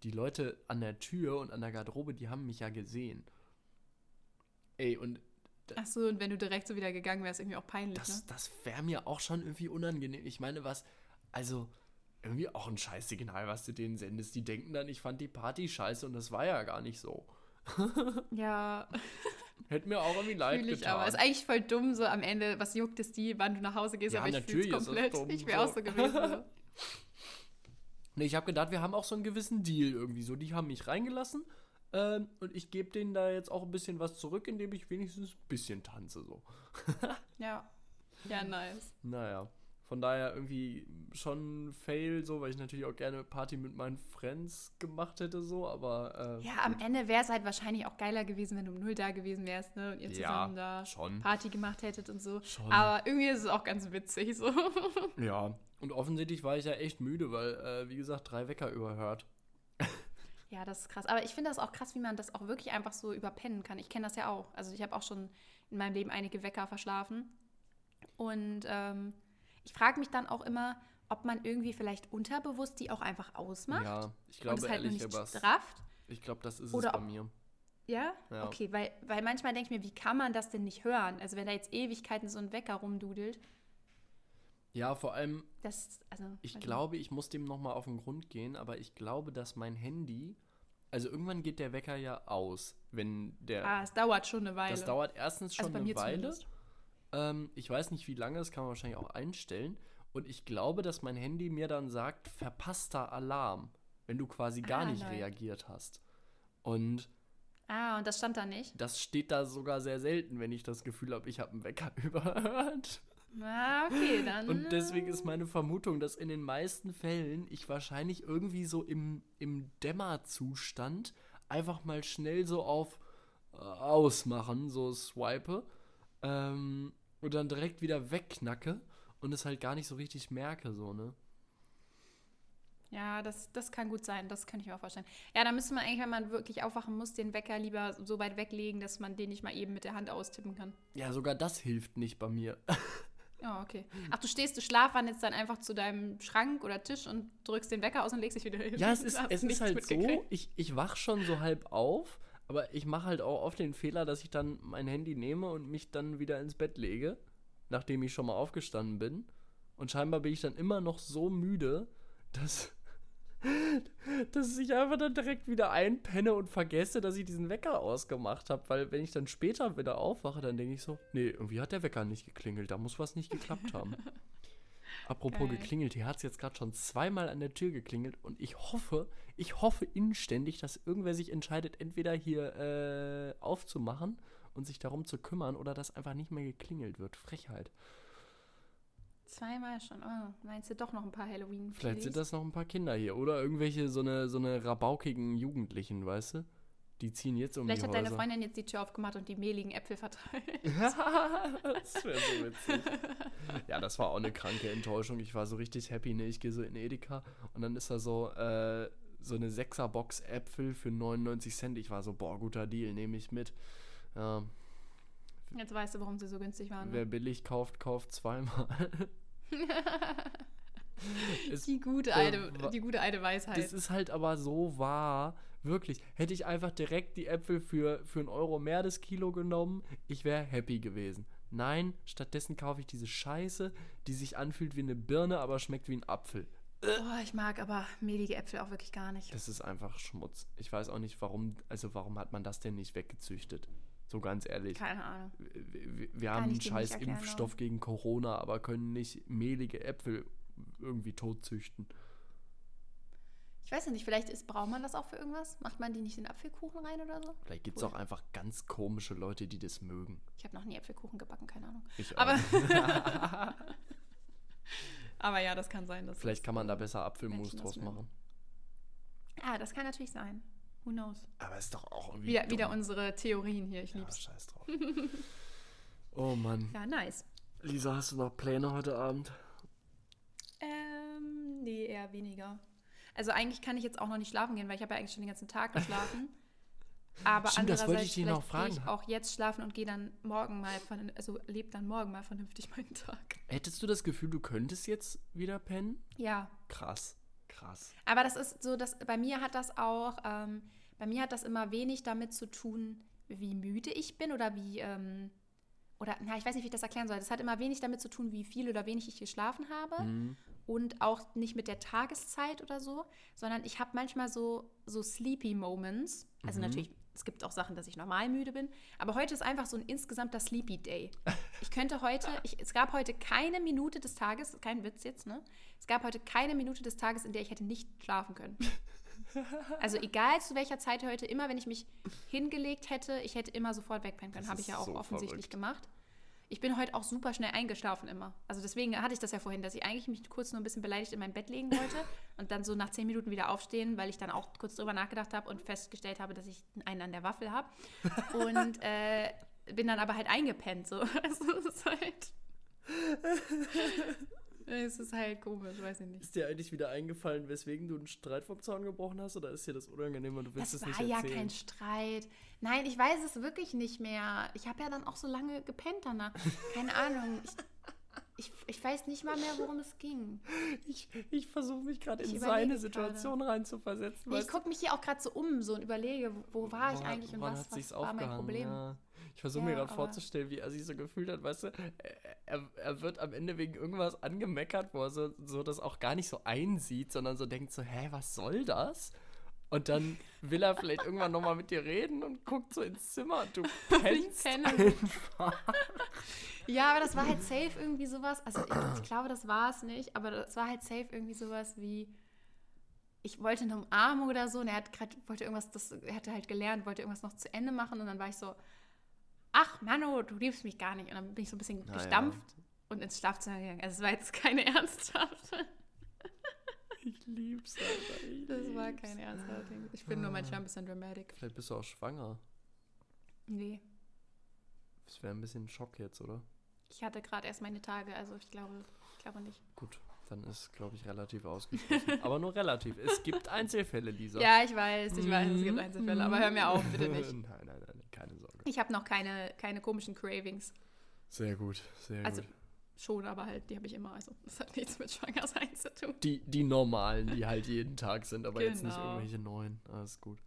die Leute an der Tür und an der Garderobe, die haben mich ja gesehen. Ey, und Ach so, und wenn du direkt so wieder gegangen wärst, irgendwie auch peinlich, das, ne? das wäre mir auch schon irgendwie unangenehm. Ich meine, was, also irgendwie auch ein Scheißsignal, was du denen sendest. Die denken dann, ich fand die Party scheiße und das war ja gar nicht so. Ja, Hätte mir auch irgendwie leid fühle ich getan. aber. Ist eigentlich voll dumm, so am Ende, was juckt es die, wann du nach Hause gehst, Ja, aber ich das komplett. dumm, ich wäre so. auch so gewesen. So. Nee, ich habe gedacht, wir haben auch so einen gewissen Deal irgendwie so. Die haben mich reingelassen ähm, und ich gebe denen da jetzt auch ein bisschen was zurück, indem ich wenigstens ein bisschen tanze so. Ja. Ja, nice. Naja, von daher irgendwie schon Fail so, weil ich natürlich auch gerne Party mit meinen Friends gemacht hätte so, aber äh, Ja, am Ende wäre es halt wahrscheinlich auch geiler gewesen, wenn du um null da gewesen wärst, ne? Und ihr Ja, zusammen da schon. Party gemacht hättet und so. Schon. Aber irgendwie ist es auch ganz witzig so. ja. Und offensichtlich war ich ja echt müde, weil, äh, wie gesagt, drei Wecker überhört. Ja, das ist krass. Aber ich finde das auch krass, wie man das auch wirklich einfach so überpennen kann. Ich kenne das ja auch. Also ich habe auch schon in meinem Leben einige Wecker verschlafen. Und ähm, ich frage mich dann auch immer, ob man irgendwie vielleicht unterbewusst die auch einfach ausmacht. Ja, ich und glaube es halt nur ehrlich nicht was. strafft. Ich glaube, das ist Oder es bei ob- mir. Ja? Ja. Okay, weil, weil manchmal denke ich mir, wie kann man das denn nicht hören? Also wenn da jetzt Ewigkeiten so ein Wecker rumdudelt, Ja, vor allem, das, also... Ich weiß glaube, ich muss dem nochmal auf den Grund gehen, aber ich glaube, dass mein Handy, also irgendwann geht der Wecker ja aus, wenn der. Ah, es dauert schon eine Weile. das dauert erstens schon also bei eine mir Weile. Ähm, ich weiß nicht, wie lange, das kann man wahrscheinlich auch einstellen. Und ich glaube, dass mein Handy mir dann sagt, verpasster Alarm, wenn du quasi gar Ah, nicht lol. reagiert hast. Und Ah, und das stand da nicht? das steht da sogar sehr selten, wenn ich das Gefühl habe, ich habe einen Wecker überhört. Ah, okay, dann... Und deswegen ist meine Vermutung, dass in den meisten Fällen ich wahrscheinlich irgendwie so im, im Dämmerzustand einfach mal schnell so auf äh, Ausmachen, so swipe ähm, und dann direkt wieder wegknacke und es halt gar nicht so richtig merke, so, ne? Ja, das, das kann gut sein, das könnte ich mir auch vorstellen. Ja, da müsste man eigentlich, wenn man wirklich aufwachen muss, den Wecker lieber so weit weglegen, dass man den nicht mal eben mit der Hand austippen kann. Ja, sogar das hilft nicht bei mir. Oh, okay. Ach, du stehst, du schlafwandelst dann einfach zu deinem Schrank oder Tisch und drückst den Wecker aus und legst dich wieder hin. Ja, es ist, es ist halt so, ich, ich wach schon so halb auf, aber ich mache halt auch oft den Fehler, dass ich dann mein Handy nehme und mich dann wieder ins Bett lege, nachdem ich schon mal aufgestanden bin. Und scheinbar bin ich dann immer noch so müde, dass, dass ich einfach dann direkt wieder einpenne und vergesse, dass ich diesen Wecker ausgemacht habe. Weil wenn ich dann später wieder aufwache, dann denke ich so, nee, irgendwie hat der Wecker nicht geklingelt, da muss was nicht geklappt haben. Apropos Geil. geklingelt, hier hat es jetzt gerade schon zweimal an der Tür geklingelt und ich hoffe, ich hoffe inständig, dass irgendwer sich entscheidet, entweder hier äh, aufzumachen und sich darum zu kümmern oder dass einfach nicht mehr geklingelt wird. Frechheit. Zweimal schon. Oh, meinst du doch noch ein paar halloween Vielleicht sind das noch ein paar Kinder hier oder irgendwelche so eine, so eine rabaukigen Jugendlichen, weißt du? Die ziehen jetzt um Vielleicht die hat deine. Freundin jetzt die Tür aufgemacht und die mehligen Äpfel verteilt. das wäre so witzig. ja, das war auch eine kranke Enttäuschung. Ich war so richtig happy, ne? Ich gehe so in Edeka und dann ist da so, äh, so eine 6er-Box Äpfel für 99 Cent. Ich war so, boah, guter Deal, nehme ich mit. Ja, Jetzt weißt du, warum sie so günstig waren. wer Ne? billig kauft, kauft zweimal. Die gute, äh, alte, wa- die gute alte Weisheit. Das ist halt aber so wahr. Wirklich. Hätte ich einfach direkt die Äpfel für, für einen Euro mehr das Kilo genommen, ich wäre happy gewesen. Nein, stattdessen kaufe ich diese Scheiße, die sich anfühlt wie eine Birne, aber schmeckt wie ein Apfel. oh, ich mag aber mehlige Äpfel auch wirklich gar nicht. Das ist einfach Schmutz. Ich weiß auch nicht, warum, also warum hat man das denn nicht weggezüchtet? So ganz ehrlich. Keine Ahnung. Wir, wir- haben einen scheiß Impfstoff gegen Corona, aber können nicht mehlige Äpfel irgendwie tot züchten. Ich weiß ja nicht, vielleicht ist, braucht man das auch für irgendwas? Macht man die nicht in Apfelkuchen rein oder so? Vielleicht gibt es Cool. auch einfach ganz komische Leute, die das mögen. Ich habe noch nie Apfelkuchen gebacken, keine Ahnung. Ich Aber, aber ja, das kann sein. Vielleicht kann man da besser Apfelmus Menschen draus machen. Ah, das kann natürlich sein. Who knows? Aber ist doch auch irgendwie. Wieder, dumm. wieder unsere Theorien hier, ich Ja, lieb's. scheiß drauf. oh Mann. Ja, nice. Lisa, hast du noch Pläne heute Abend? Ähm, nee, eher weniger. Also eigentlich kann ich jetzt auch noch nicht schlafen gehen, weil ich habe ja eigentlich schon den ganzen Tag geschlafen. Aber Stimmt, das wollte ich andererseits dich noch fragen. ich auch jetzt schlafen und gehe dann morgen mal von, also lebe dann morgen mal vernünftig meinen Tag. Hättest du das Gefühl, du könntest jetzt wieder pennen? Ja, Krass. Krass. aber das ist so, dass bei mir hat das auch, ähm, bei mir hat das immer wenig damit zu tun, wie müde ich bin oder wie, ähm, oder, na, ich weiß nicht, wie ich das erklären soll. Das hat immer wenig damit zu tun, wie viel oder wenig ich geschlafen habe. Mhm. und auch nicht mit der Tageszeit oder so, sondern ich habe manchmal so, so sleepy Moments. Also Mhm. natürlich, es gibt auch Sachen, dass ich normal müde bin, aber heute ist einfach so ein insgesamter Sleepy Day. Ich könnte heute, ich, es gab heute keine Minute des Tages, kein Witz jetzt, ne? Es gab heute keine Minute des Tages, in der ich hätte nicht schlafen können. Also egal zu welcher Zeit heute, immer wenn ich mich hingelegt hätte, ich hätte immer sofort wegpennen können. Habe ich ja auch so offensichtlich verrückt. gemacht. Ich bin heute auch super schnell eingeschlafen immer. Also deswegen hatte ich das ja vorhin, dass ich eigentlich mich kurz nur ein bisschen beleidigt in mein Bett legen wollte und dann so nach zehn Minuten wieder aufstehen, weil ich dann auch kurz drüber nachgedacht habe und festgestellt habe, dass ich einen an der Waffel habe. Und äh, bin dann aber halt eingepennt. So. Also halt. Es ist halt komisch, weiß ich nicht. Ist dir eigentlich wieder eingefallen, weswegen du einen Streit vom Zaun gebrochen hast? Oder ist dir das unangenehm und du willst Das es war nicht ja erzählen? kein Streit. Nein, ich weiß es wirklich nicht mehr. Ich habe ja dann auch so lange gepennt danach. Keine Ahnung. Ich, ich, ich weiß nicht mal mehr, worum es ging. Ich, ich versuche mich gerade Ich in seine. Situation reinzuversetzen. Nee, ich gucke mich hier auch gerade so um so und überlege, wo, wo war ich Woran- eigentlich und was, was war mein? Problem. Ja. Ich versuche Ja, mir gerade vorzustellen, wie er sich so gefühlt hat, weißt du, er, er, er wird am Ende wegen irgendwas angemeckert, wo er so, so das auch gar nicht so einsieht, sondern so denkt so, hä, was soll das? Und dann will er vielleicht irgendwann nochmal mit dir reden und guckt so ins Zimmer und du pennst einfach. Ja, aber das war halt safe irgendwie sowas. Also ich, ich glaube, das war es nicht, aber das war halt safe irgendwie sowas wie. Ich wollte eine Umarmung oder so und er hat gerade wollte irgendwas, das, er hatte halt gelernt, wollte irgendwas noch zu Ende machen und dann war ich so, ach Mano, du liebst mich gar nicht. Und dann bin ich so ein bisschen Naja. gestampft und ins Schlafzimmer gegangen. Also es war jetzt keine ernsthafte. Ich lieb's, Alter. Ich Das war lieb's. keine ernsthafte. Ich bin nur manchmal ein bisschen dramatic. Vielleicht bist du auch schwanger. Nee. Das wäre ein bisschen ein Schock jetzt, oder? Ich hatte gerade erst meine Tage, also ich glaube, ich glaube nicht. Gut, dann ist, glaube ich, relativ ausgeschlossen. Aber nur relativ. Es gibt Einzelfälle, Lisa. Ja, ich weiß, ich weiß, es gibt Mhm. Einzelfälle, aber hör mir auf, bitte nicht. nein, nein, nein, keine Sorge. Ich habe noch keine, keine komischen Cravings. Sehr gut, sehr Also, gut. schon, aber halt, die habe ich immer. Also, das hat nichts mit Schwangersein zu tun. Die, die normalen, die halt jeden Tag sind, aber jetzt nicht Genau. irgendwelche neuen. Alles gut.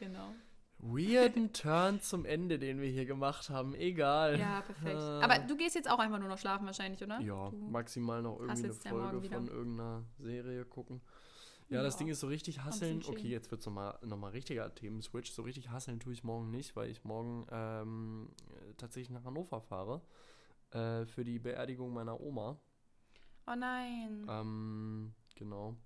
Genau. Weirden Turn zum Ende, den wir hier gemacht haben. Egal. Ja, perfekt. Äh, Aber du gehst jetzt auch einfach nur noch schlafen wahrscheinlich, oder? Ja, Du, maximal noch irgendwie eine Folge von irgendeiner Serie gucken. Ja, das Ja. Ding ist so richtig hasseln. bisschen Okay, jetzt wird es nochmal noch mal richtiger Themenswitch. So richtig hasseln tue ich morgen nicht, weil ich morgen ähm, äh, tatsächlich nach Hannover fahre. Äh, für die Beerdigung meiner Oma. oh nein. Ähm, genau.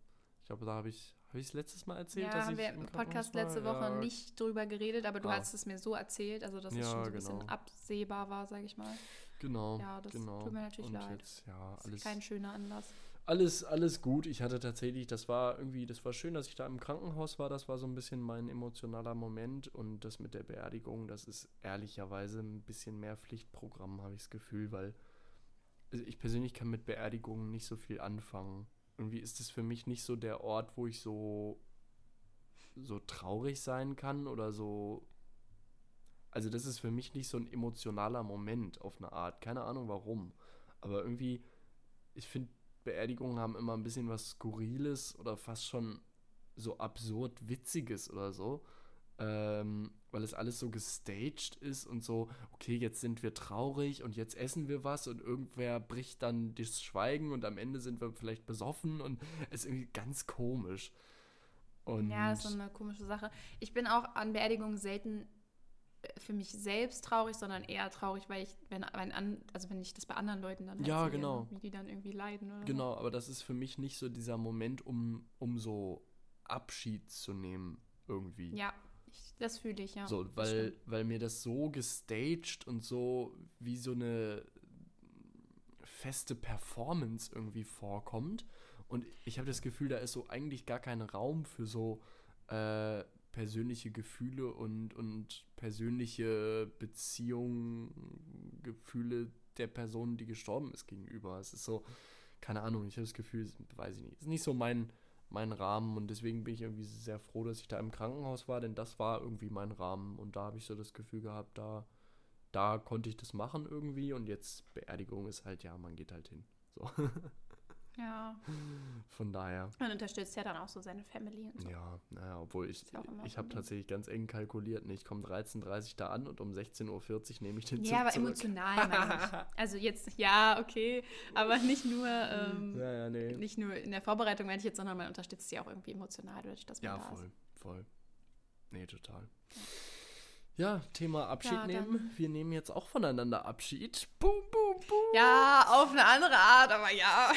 Ich glaube, da habe ich, habe ich es letztes Mal erzählt, ja, dass haben ich wir im Podcast letzte Woche Ja, nicht drüber geredet, aber du Ah. hast es mir so erzählt, also dass es Ja, schon so ein bisschen genau. absehbar war, sage ich mal. Genau. Ja, das genau. tut mir natürlich Und leid. Jetzt, ja, Das alles, ist kein schöner Anlass. Alles, alles gut. Ich hatte tatsächlich, das war irgendwie, das war schön, dass ich da im Krankenhaus war. Das war so ein bisschen mein emotionaler Moment. Und das mit der Beerdigung, das ist ehrlicherweise ein bisschen mehr Pflichtprogramm, habe ich das Gefühl, weil also ich persönlich kann mit Beerdigungen nicht so viel anfangen. Irgendwie ist es für mich nicht so der Ort, wo ich so, so traurig sein kann oder so. Also, das ist für mich nicht so ein emotionaler Moment auf eine Art. Keine Ahnung warum. Aber irgendwie, ich finde, Beerdigungen haben immer ein bisschen was Skurriles oder fast schon so absurd Witziges oder so. Ähm, weil es alles so gestaged ist und so, okay, jetzt sind wir traurig und jetzt essen wir was und irgendwer bricht dann das Schweigen und am Ende sind wir vielleicht besoffen und es ist irgendwie ganz komisch. Und Ja, ist so eine komische Sache. Ich bin auch an Beerdigungen selten für mich selbst traurig, sondern eher traurig, weil ich, wenn, wenn an, also wenn ich das bei anderen Leuten dann halt Ja, sehe, genau. wie die dann irgendwie leiden oder Genau, aber das ist für mich nicht so dieser Moment, um, um so Abschied zu nehmen, irgendwie. so. Ja, ich, das fühle ich, ja. so, weil, weil mir das so gestaged und so wie so eine feste Performance irgendwie vorkommt. Und ich habe das Gefühl, da ist so eigentlich gar kein Raum für so äh, persönliche Gefühle und, und persönliche Beziehungen, Gefühle der Person, die gestorben ist, gegenüber. Es ist so, keine Ahnung, ich habe das Gefühl, weiß ich nicht, es ist nicht so mein, mein Rahmen und deswegen bin ich irgendwie sehr froh, dass ich da im Krankenhaus war, denn das war irgendwie mein Rahmen und da habe ich so das Gefühl gehabt, da, da konnte ich das machen irgendwie und jetzt Beerdigung ist halt, ja, man geht halt hin. So, Ja, von daher. man unterstützt ja dann auch so seine Family und so. Ja, naja, obwohl ich, ja ich habe tatsächlich ganz eng kalkuliert. Ne? Ich komme 13.30 Uhr da an und um 16.40 Uhr nehme ich den Zug Ja, aber zurück. emotional meine ich. Also jetzt, ja, okay, aber nicht nur, ähm, Ja, ja, nee. nicht nur in der Vorbereitung meine ich jetzt, sondern man unterstützt sie auch irgendwie emotional dadurch, dass man Ja, da voll, ist. voll. Nee, total. Ja, Thema Abschied Ja, nehmen. Wir nehmen jetzt auch voneinander Abschied. Boom, boom, boom. Ja, auf eine andere Art, aber ja.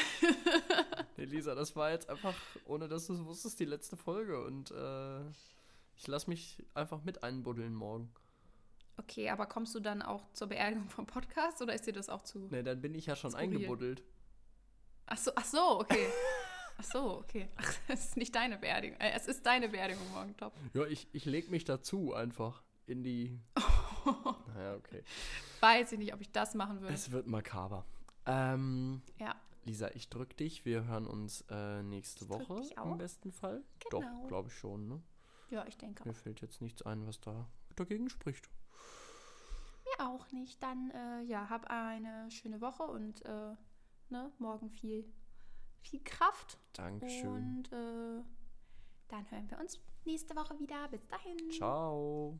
Nee, Lisa, das war jetzt einfach, ohne dass du es wusstest, die letzte Folge. Und äh, ich lasse mich einfach mit einbuddeln morgen. Okay, aber kommst du dann auch zur Beerdigung vom Podcast oder ist dir das auch zu? Ne, dann bin ich ja schon Skurril. eingebuddelt. Ach so, ach so, okay. Ach so, okay. Ach, es ist nicht deine Beerdigung. Äh, es ist deine Beerdigung morgen, top. Ja, ich, ich leg mich dazu einfach in die. naja, okay. Weiß ich nicht, ob ich das machen würde. Es wird makaber. Ähm, ja, Lisa, ich drück dich. Wir hören uns äh, nächste Woche im besten Fall. Genau. Doch, glaube ich schon, ne? ja, ich denke auch. Mir fällt jetzt nichts ein, was da dagegen spricht. Mir auch nicht. Dann, äh, ja, hab eine schöne Woche und äh, ne, morgen viel, viel Kraft. Dankeschön. Und äh, dann hören wir uns nächste Woche wieder. Bis dahin. Ciao.